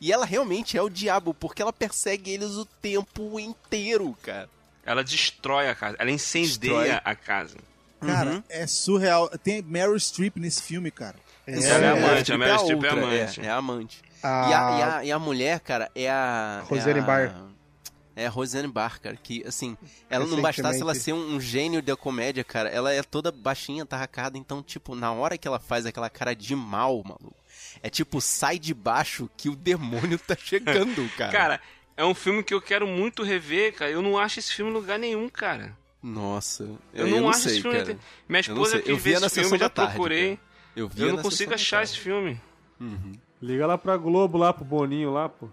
E ela realmente é o diabo, porque ela persegue eles o tempo inteiro, cara. Ela destrói a casa. Ela incendeia Destrói. a casa. Cara, Uhum. é surreal. Tem Meryl Streep nesse filme, cara. Ela é amante, a Meryl Streep é outra, amante. É, é amante. A... E, a, e, a, e a mulher, cara, é a... Roseanne é a, Barr. É a Roseanne Barr, cara, que, assim, ela não bastasse ela ser um, um gênio da comédia, cara, ela é toda baixinha, tarracada, então, tipo, na hora que ela faz aquela cara de mal, maluco, é tipo, sai de baixo que o demônio tá chegando, cara. Cara, é um filme que eu quero muito rever, cara. Eu não acho esse filme em lugar nenhum, cara. Nossa, Eu, não, acho sei, esse filme. cara. Minha Eu não esposa. Eu quis ver esse filme, já da tarde, procurei. cara. Eu, via Eu não na consigo achar tarde. esse filme. Uhum. Liga lá pra Globo, lá pro Boninho, lá, pô.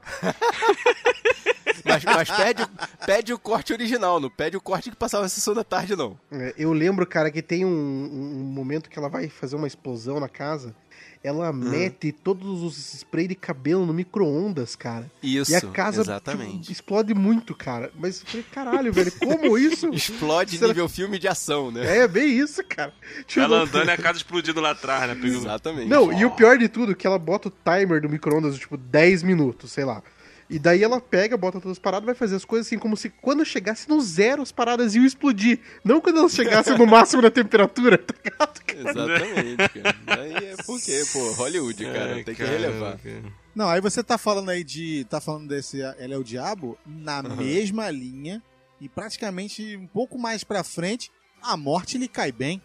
Mas, mas pede, pede o corte original, não pede o corte que passava na sessão da tarde, não. É, Eu lembro, cara, que tem um, um momento que ela vai fazer uma explosão na casa. Ela mete todos os spray de cabelo no micro-ondas, cara. Isso, e a casa tipo, exatamente. explode muito, cara. Mas eu falei, caralho, velho, como isso? Explode Será- nível filme de ação, né? É, bem isso, cara. Tipo, Ela andando e a casa explodindo lá atrás, né? Exatamente. Não, e o pior de tudo, é que ela bota o timer do micro-ondas, tipo, 10 minutos, sei lá. E daí ela pega, bota todas as paradas, vai fazer as coisas assim, como se quando chegasse no zero as paradas iam explodir. Não quando elas chegassem no máximo da temperatura, tá ligado? Exatamente, cara. Aí é porque, pô, Hollywood, cara, Ai, tem que relevar. cara. Não, aí você tá falando aí de. Tá falando desse Ela é o Diabo na mesma linha e praticamente um pouco mais pra frente, a morte lhe cai bem.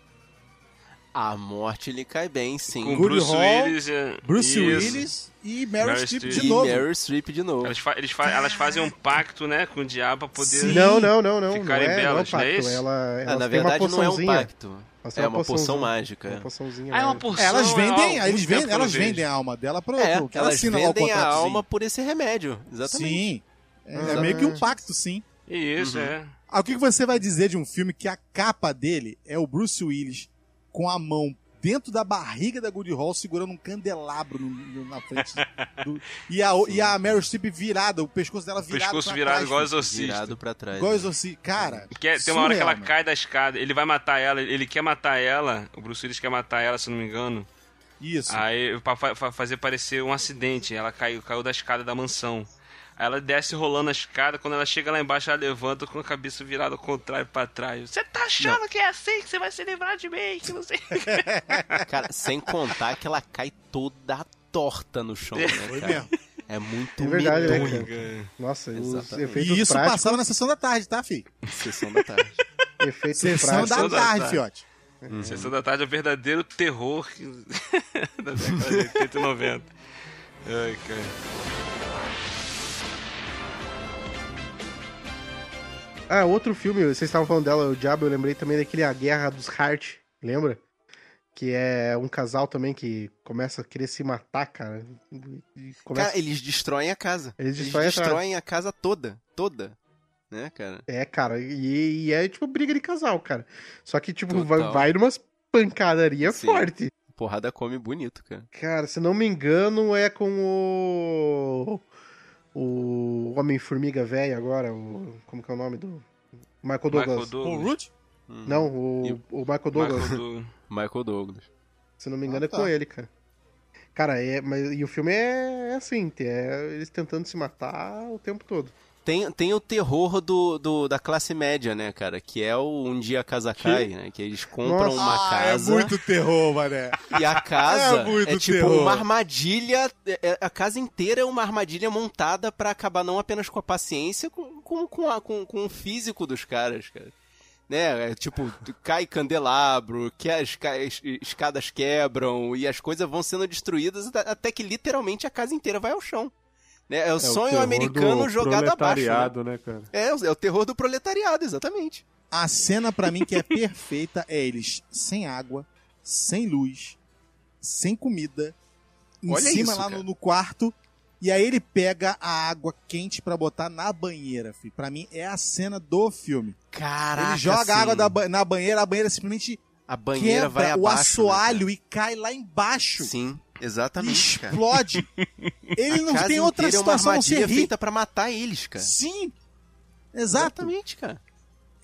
A morte lhe cai bem, sim. Com Bruce Hall, Willis. é- Bruce Isso. Willis e Meryl, Meryl Streep de e novo. Meryl Streep de novo. Elas, fa- eles fa- elas fazem um pacto, né, com o diabo pra poder. Sim. Não, não, não, não. Ficarem não é, belas, não é é pacto. isso? Ela, Ah, na uma verdade, não é um pacto. É uma poção poçãozinha. mágica. Uma poçãozinha Ah, é uma mágica. porção. Elas vendem, ó, eles vendem, elas vendem a alma dela pro, É, pro- que ela elas vendem a alma por esse remédio. Exatamente. Sim. É, é Exatamente. meio que um pacto, sim. Isso, Uhum. é. Ah, o que você vai dizer de um filme que a capa dele é o Bruce Willis com a mão dentro da barriga da Goody Hall segurando um candelabro no- no- na frente do... E a, e a Meryl Streep virada, o pescoço dela virado Pescoço pra virado trás, igual exorcista. Virado pra trás. Igual exorci... Cara, Que é- tem uma hora que ela cai da escada, ele vai matar ela, ele quer matar ela, o Bruce Willis quer matar ela, se não me engano. Isso. Aí, pra fa- fa- fazer parecer um acidente, ela caiu, caiu da escada da mansão. Ela desce rolando a escada, quando ela chega lá embaixo, ela levanta com a cabeça virada ao contrário pra trás. Você tá achando que é assim que você vai se livrar de mim? Que não sei. Cara, sem contar que ela cai toda torta no chão, né, Foi mesmo. É muito É verdade, né, medonho. cara? Nossa, os Exatamente. efeitos E isso práticos... passava na sessão da tarde, tá, filho? Sessão da tarde. Efeitos Sessão práticos. da Sessão da tarde, tarde. fiote. Sessão da tarde é o verdadeiro terror da década de 80 e 90. Ai, cara. Ah, outro filme, vocês estavam falando dela, o Diabo, eu lembrei também daquele A Guerra dos Heart, lembra? Que é um casal também que começa a querer se matar, cara. Começa... Cara, eles destroem a casa. Eles Eles destroem destroem, a a casa toda. Toda. Né, cara? É, cara, e, e é tipo briga de casal, cara. Só que, tipo, Total. vai, vai numas pancadaria Sim. forte. Porrada come bonito, cara. Cara, se não me engano, é com o. O Homem-Formiga Velho agora. O, como que é o nome do. Michael Douglas. Michael O Douglas. Root? Não, o, E- o Michael Douglas. Michael Douglas. Michael Douglas. Se não me engano, Ah, é tá. com ele, cara. Cara, é, mas, e o filme é, é assim, é eles tentando se matar o tempo todo. Tem, tem o terror do, do- da classe média, né, cara? Que é o Um Dia a Casa Cai, né? Que eles compram Nossa. uma Ah, casa é muito terror, mané. e a casa É é tipo terror. uma armadilha. é- é- a casa inteira é uma armadilha montada pra acabar não apenas com a paciência, com, com, com, a- com- com o físico dos caras, cara. Né? É, tipo, cai candelabro, que as, ca- as escadas quebram e as coisas vão sendo destruídas até que literalmente a casa inteira vai ao chão. Né? É o É o sonho terror americano do jogado abaixo. Né? proletariado, né, cara? É, é o terror do proletariado, exatamente. A cena pra mim que é perfeita é eles sem água, sem luz, sem comida, em Olha cima isso, lá no, no quarto. E aí ele pega a água quente pra botar na banheira, filho. Pra mim é a cena do filme. Caraca, ele joga sim. a água da ba- na banheira, a banheira simplesmente A banheira vai quebra o abaixo. né, assoalho e cai lá embaixo. Sim, exatamente, cara. explode. ele A não casa tem outra inteira é uma situação ser feita pra matar eles, cara. Sim. Exato. Exatamente, cara.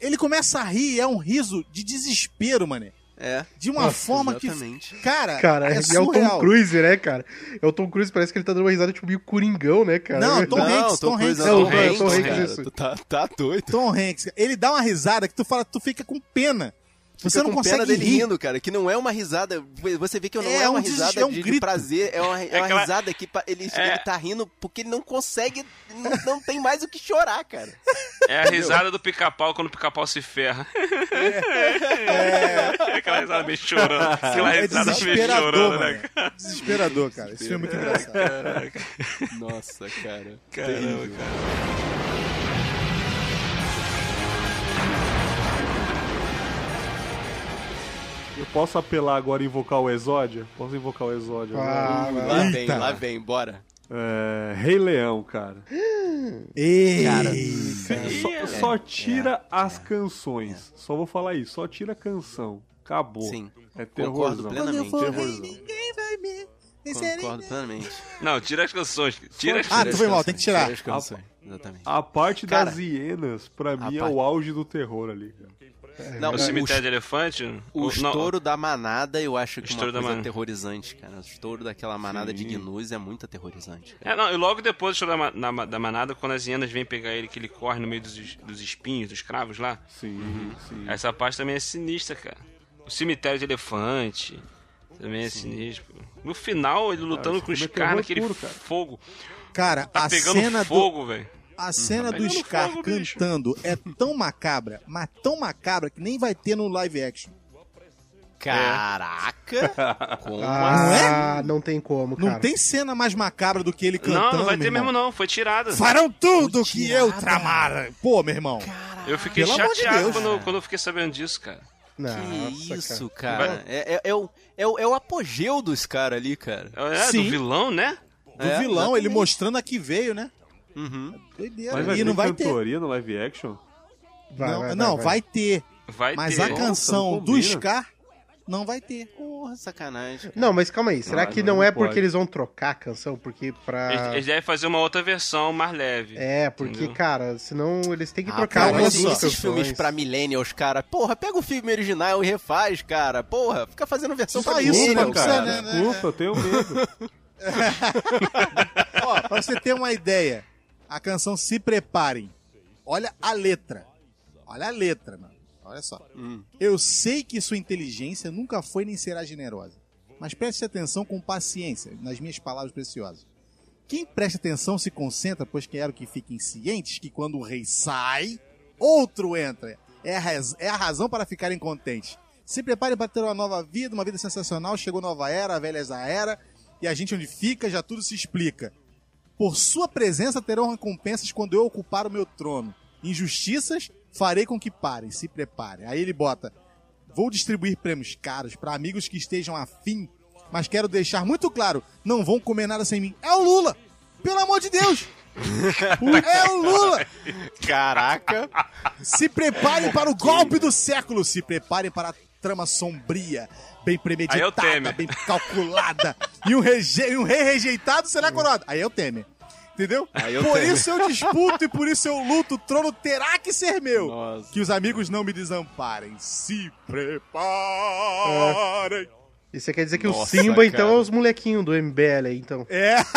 Ele começa a rir, é um riso de desespero, mané. É. De uma Nossa, forma exatamente. que. Cara, Cara, é é, o. Tom Cruise, né, cara? É o Tom Cruise, parece que ele tá dando uma risada tipo meio coringão, né, cara? Não, Tom não, Hanks, Tom Hanks. Cruise É o Tom Tom- Hanks, Tom Hanks, cara. isso. Tá, tá doido. Tom Hanks. Ele dá uma risada que tu fala, tu fica com pena. Você não com consegue pena dele rir. rindo, cara, que não é uma risada. Você vê que não É é, uma um des- risada é um de, grito. prazer, é uma, é uma aquela- risada que ele, É. ele tá rindo porque ele não consegue, não, não tem mais o que chorar, cara. É a risada do pica-pau quando o pica-pau se ferra. É. Aquela risada meio chorando. Aquela É risada meio desesperador, chorando, mano. né? Desesperador, cara. Esse filme é muito engraçado. Nossa, cara. Caramba, Terrível. cara. Posso apelar agora e invocar o Exódia? Posso invocar o Exódia agora? Ah, Lá vem, lá vem, bora. É, Rei Leão, cara. Ei, Cara, Só, só tira as canções. Só vou falar isso. Só tira a canção. Acabou. Sim, É concordo terrorzão. plenamente. for rei, Terrorzão. ninguém vai me vencer. Concordo plenamente. Não, tira as canções. Tira as Ah, Tira tu as foi mal, canções, tem que tirar. tira as canções, Exatamente. A parte Cara, das hienas, pra mim, é parte- o auge do terror ali. cara. Não, O o, cemitério de elefante? o não, estouro da manada eu acho que é uma Estouro da coisa aterrorizante, cara. O estouro daquela manada de gnus é muito aterrorizante. cara. É, não, e logo depois do show da, na- da manada, quando as hienas vêm pegar ele, que ele corre no meio dos, dos espinhos, dos cravos lá. Sim, sim. Essa parte também é sinistra, cara. O cemitério de elefante também é sinistro. No final, ele lutando esse com os é caras, puro, cara. fogo. Cara, Tá a pegando cena do, fogo, velho. A cena do Scar fogo, bicho. cantando é tão macabra, mas tão macabra que nem vai ter no live action. Caraca! Como Ah, não tem como, cara. Não tem cena mais macabra do que ele cantando, Não, não vai ter mesmo não, foi tirada. Farão tudo Foi que eu tirada. tramar. Pô, meu irmão. Eu fiquei Pelo amor de chateado Deus. quando, quando eu fiquei sabendo disso, cara. Nossa, que isso, cara. cara? É, é- é o, é, o, é o apogeu dos caras ali, cara. É, Sim. do vilão, né? Do É, vilão, ele exatamente. mostrando a que veio, né? Uhum. Doideira. Mas vai e ter não vai ter. cantoria no live action? Vai, não, vai, não, vai, vai ter. Vai Mas ter. a canção não do. Scar não vai ter. Porra, sacanagem. cara. Não, mas calma aí. Será Ah, que não, não, é pode. porque eles vão trocar a canção? Porque pra. Eles, eles devem fazer uma outra versão mais leve. É, porque, Entendeu? cara, senão eles têm que Ah, trocar cara, esses filmes canções. pra millennials, cara. Porra, pega o filme original e refaz, cara. Porra, fica fazendo versão Só pra isso, não cara. precisa, né? Desculpa, eu tenho medo. Ó, pra você ter uma ideia, a canção Se Preparem. Olha a letra. Olha a letra, mano. Olha só. Hum. Eu sei que sua inteligência nunca foi nem será generosa. Mas preste atenção com paciência nas minhas palavras preciosas. Quem presta atenção se concentra, pois quero que fiquem cientes que quando o rei sai, outro entra. É a, raz- é a razão para ficarem contentes. Se preparem para ter uma nova vida, uma vida sensacional. Chegou nova era, a velha já era. E a gente onde fica, já tudo se explica. Por sua presença terão recompensas quando eu ocupar o meu trono. Injustiças farei com que parem, se preparem. Aí ele bota. Vou distribuir prêmios caros para amigos que estejam afim, mas quero deixar muito claro, não vão comer nada sem mim. É o Lula! Pelo amor de Deus! é o Lula! Caraca. Se preparem para o golpe do século. Se preparem para trama sombria, bem Aí é o premeditada, bem calculada. e um, reje... um rei rejeitado será coroado. Aí é o Temer. Entendeu? Aí é o por Temer. isso eu disputo e por isso eu luto. O trono terá que ser meu. Nossa. Que os amigos não me desamparem. Se preparem. E você quer dizer que o Nossa, Simba, então, cara. é os molequinhos do MBL aí, então. É.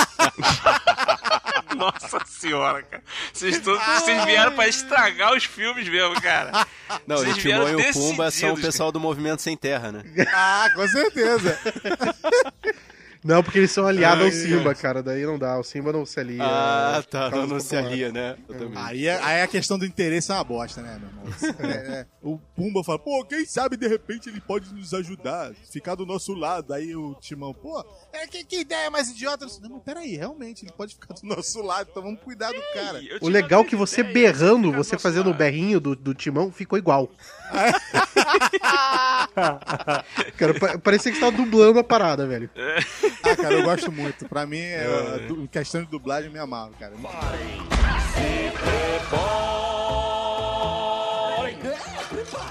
Nossa senhora, cara. Vocês, todos, vocês vieram pra estragar os filmes mesmo, cara. Não, Vocês o Timão e o Pumba são o pessoal do Movimento Sem Terra, né? Ah, com certeza. Não, porque eles são aliados ao Simba, cara. Daí não dá. O Simba não se alia. Ah, tá. Causa Não, não se alia, né? Eu também. Aí, é- aí a questão do interesse é uma bosta, né, meu irmão? É, é. O Pumba fala, pô, quem sabe de repente ele pode nos ajudar, ficar do nosso lado. Aí o Timão, pô, é, que, que ideia mais idiota. Não, mas peraí, realmente, ele pode ficar do nosso lado, então vamos cuidar do cara. Eu O legal é que você ideia, berrando, você do fazendo o berrinho do, do timão, ficou igual. cara, pa- parecia que você tava dublando a parada, velho. Ah, cara, eu gosto muito. Pra mim, é, du- questão de dublagem, eu me amarro, cara.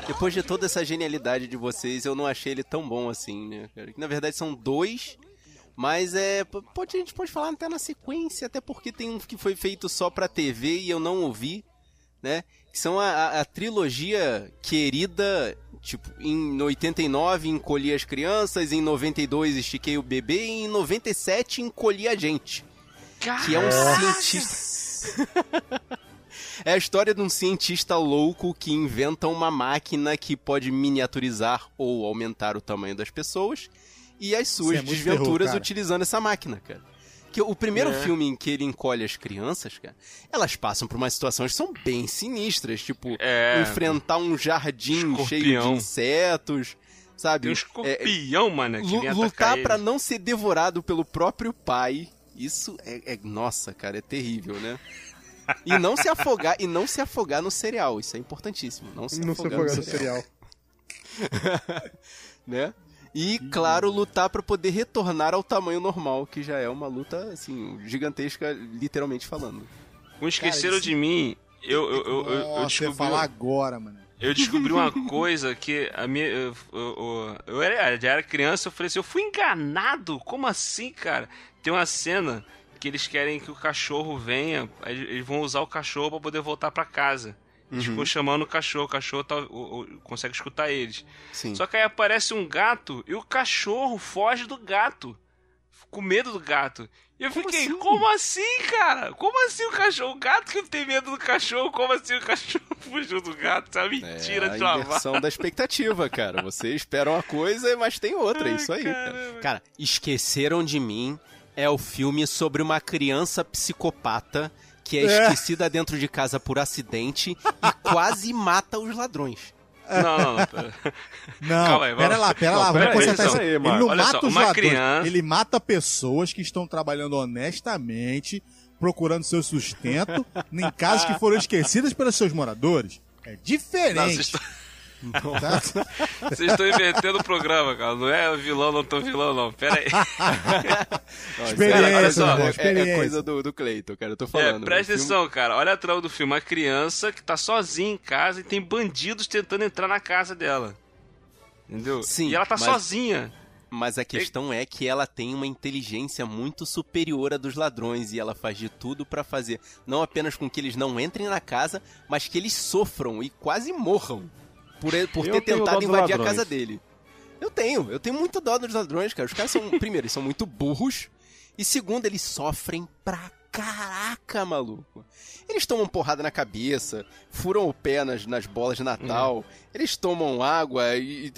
Depois de toda essa genialidade de vocês, eu não achei ele tão bom assim, né, na verdade são dois, mas é. Pode, a gente pode falar até na sequência, até porque tem um que foi feito só pra TV e eu não ouvi, né? Que são a, a- trilogia querida. Tipo, em 89 encolhi as crianças, em 92 estiquei o bebê e em 97 encolhi a gente. Que é um cientista. É a história de um cientista louco que inventa uma máquina que pode miniaturizar ou aumentar o tamanho das pessoas e as suas é desventuras terror, utilizando essa máquina, cara. Que o primeiro É. filme em que ele encolhe as crianças, cara, elas passam por umas situações que são bem sinistras, tipo É. enfrentar um jardim cheio de Escorpião. insetos, sabe? Tem um escorpião, mano, que lutar eles. não ser devorado pelo próprio pai. Isso é, é- nossa, cara, é terrível, né? E não se afogar e não se afogar no cereal, isso é importantíssimo. Não se Não se afogar afogar no no cereal, cereal. né? E claro, lutar pra poder retornar ao tamanho normal, que já é uma luta assim gigantesca, literalmente falando. Com Esqueceram isso- de Mim, eu, eu, eu, eu, eu Nossa, descobri... falar agora, mano. Eu descobri uma coisa que a minha. Eu, eu, eu- eu era, já era criança, eu falei assim, eu fui enganado? Como assim, cara? Tem uma cena que eles querem que o cachorro venha, eles vão usar o cachorro pra poder voltar pra casa. Eles ficam chamando o cachorro, o cachorro tá- o- o- consegue escutar eles. Sim. Só que aí aparece um gato e o cachorro foge do gato. Com medo do gato. E eu fiquei, como assim, cara? Como assim o cachorro? O gato que tem medo do cachorro, como assim o cachorro fugiu do gato? Isso é uma mentira é de a lavar. inversão da expectativa, cara. Você espera uma coisa, mas tem outra, é isso aí. Cara. cara, Esqueceram de Mim é o filme sobre uma criança psicopata que é, esquecida dentro de casa por acidente e quase mata os ladrões. Não, não, não. pera. Não, Calma aí, pera lá, pera Não, lá, pera vamos aí, isso. aí, Ele não Olha mata só, os ladrões, criança- ele mata pessoas que estão trabalhando honestamente, procurando seu sustento, em casas que foram esquecidas pelos seus moradores. É diferente. estão- tá? vocês estão invertendo o programa, cara. Não é vilão, não tão vilão, não. Pera aí. Não, Experiência, é- olha só, meu irmão, é- é, experiência. coisa do, do Cleiton, cara. Eu tô É, falando. presta O filme- atenção, cara. Olha a trama do filme. Uma criança que tá sozinha em casa e tem bandidos tentando entrar na casa dela. Entendeu? Sim, E ela tá mas- sozinha. Mas a questão é que ela tem uma inteligência muito superior à dos ladrões e ela faz de tudo pra fazer não apenas com que eles não entrem na casa, mas que eles sofram e quase morram por, ele- por ter tentado invadir a casa dele. Eu tenho, eu tenho muito dó dos ladrões, cara. Os caras são, primeiro, eles são muito burros e segundo, eles sofrem pra caraca, maluco. Eles tomam porrada na cabeça, furam o pé nas, nas bolas de Natal, eles tomam água e... e-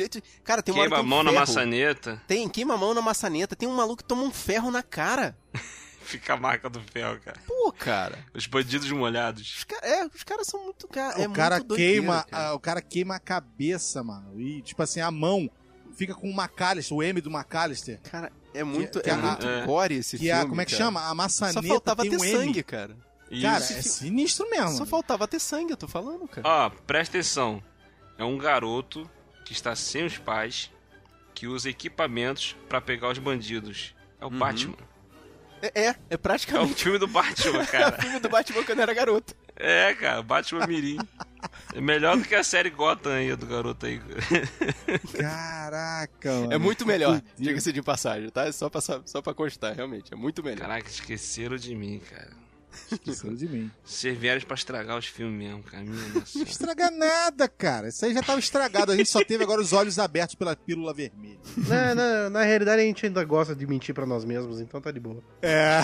cara, tem uma hora Queima que a um mão na maçaneta. tem, queima a mão na maçaneta. Tem um maluco que toma um ferro na cara. Fica a marca do ferro, cara. Pô, cara. Os bandidos molhados. Os, ca- é, os caras são muito. Cara, é o cara muito doideira, queima, cara. a- o cara queima a cabeça, mano. E tipo assim, a mão fica com o McAllister, o M do McAllister. Cara, é muito, que é a- muito é. gore esse Que filme. a, como é que cara. chama? A maçaneta Só faltava tem ter um M. sangue, cara. Cara, Isso. é sinistro mesmo. Só faltava ter sangue, eu tô falando, cara. Ó, presta atenção. É um garoto que que está sem os pais, que usa equipamentos pra pegar os bandidos. É o Batman. É, é, é É o praticamente filme do Batman, o cara. filme do Batman quando era garoto. É, cara, Batman Mirim. É melhor do que a série Gotham aí, do garoto aí. Caraca, mano. É muito melhor, diga-se de passagem, tá? É Só pra, só pra constar, realmente. É muito melhor. Caraca, esqueceram de mim, cara. Esqueceram de mim. Vocês vieram pra estragar os filmes mesmo, cara. Não nada, cara. Isso aí já tava estragado. A gente só teve agora os olhos abertos pela pílula vermelha. Na, na, na realidade, a gente ainda gosta de mentir pra nós mesmos, então tá de boa. É.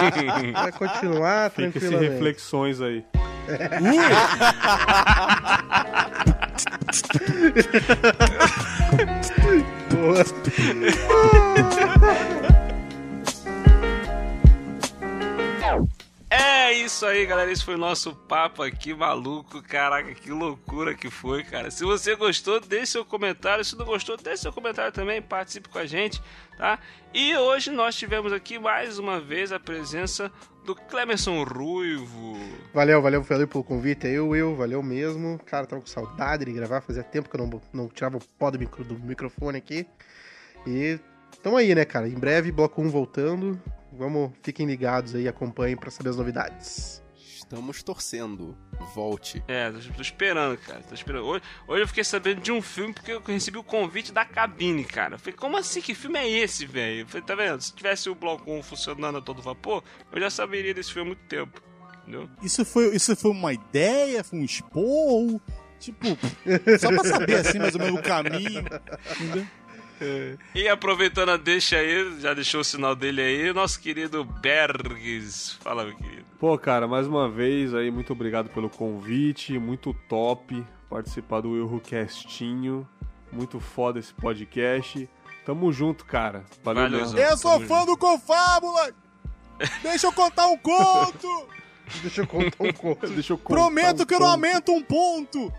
Vai continuar Fica tranquilamente. reflexões aí. Boa. É isso aí, galera. Esse foi o nosso papo aqui, maluco. Caraca, que loucura que foi, cara. Se você gostou, deixe seu comentário. Se não gostou, deixe seu comentário também. Participe com a gente, tá? E hoje nós tivemos aqui mais uma vez a presença do Clemerson Ruivo. Valeu, valeu, valeu pelo convite aí, Will, valeu mesmo. Cara, tava com saudade de gravar, fazia tempo que eu não, não tirava o pó do, micro- do microfone aqui. E tamo aí, né, cara? Em breve, bloco 1 voltando. Vamos, fiquem ligados aí, acompanhem pra saber as novidades. Estamos torcendo. Volte. É, tô, tô esperando, cara. Tô esperando. Hoje, hoje eu fiquei sabendo de um filme porque eu recebi o convite da cabine, cara. Eu falei, como assim? Que filme é esse, velho? Eu falei, tá vendo? Se tivesse o Bloco 1 funcionando a todo vapor, eu já saberia desse filme há muito tempo. Entendeu? Isso foi, isso foi uma ideia? Foi um esporro? Tipo, só pra saber assim mais ou menos o caminho. Entendeu? E aproveitando a deixa aí, já deixou o sinal dele aí, nosso querido Bergs. Fala, meu querido. Pô, cara, mais uma vez aí, muito obrigado pelo convite, muito top participar do Erro Castinho, muito foda esse podcast. Tamo junto, cara. Valeu, Valeu, mesmo. Zé. Eu sou fã do Confábula! Deixa eu contar um conto! Deixa eu contar um conto. Deixa eu contar Prometo um que eu não aumento um ponto!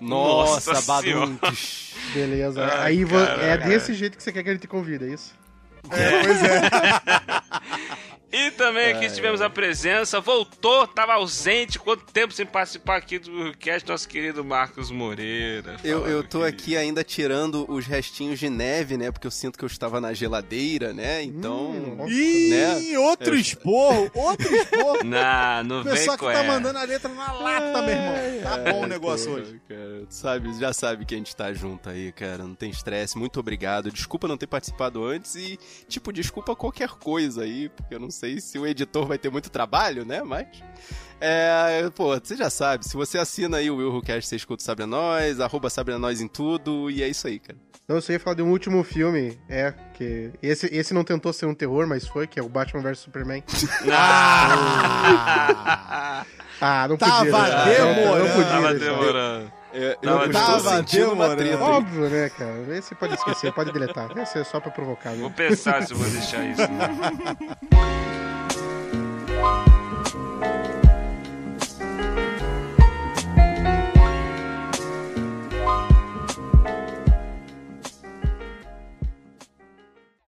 Nossa, Nossa baduntes. Beleza. Ai, aí vo- é caraca. desse jeito que você quer que ele te convida, é isso? Pois é. E também aqui tivemos a presença, voltou, tava ausente, quanto tempo sem participar aqui do cast, nosso querido Marcos Moreira. Eu, eu tô querido. aqui ainda tirando os restinhos de neve, né? Porque eu sinto que eu estava na geladeira, né? Então. Hum, nossa. Ih, Né? outro esporro! Outro esporro! Não, não O vem pessoal que tá essa. mandando a letra na lata, meu irmão. Tá bom o negócio hoje. Cara, sabe, já sabe que a gente tá junto aí, cara. Não tem estresse. Muito obrigado. Desculpa não ter participado antes e, tipo, desculpa qualquer coisa aí, porque eu não sei se o editor vai ter muito trabalho, né? Mas. É, pô, você já sabe. Se você assina aí o WillWhoCast, você escuta o Sabre a Nós, arroba Sabre a Nós em tudo, e é isso aí, cara. Então eu só ia falar de um último filme, é, que esse, esse não tentou ser um terror, mas foi, que é o Batman vs Superman. Ah! Ah, não Tava podia. deixar. Não, não demorando. podia Tava demorando. Eu, não, eu tava demorando. Óbvio, né, cara? Vê se pode esquecer, pode deletar. Vê se é só pra provocar. Vou pensar se vou deixar isso. Né?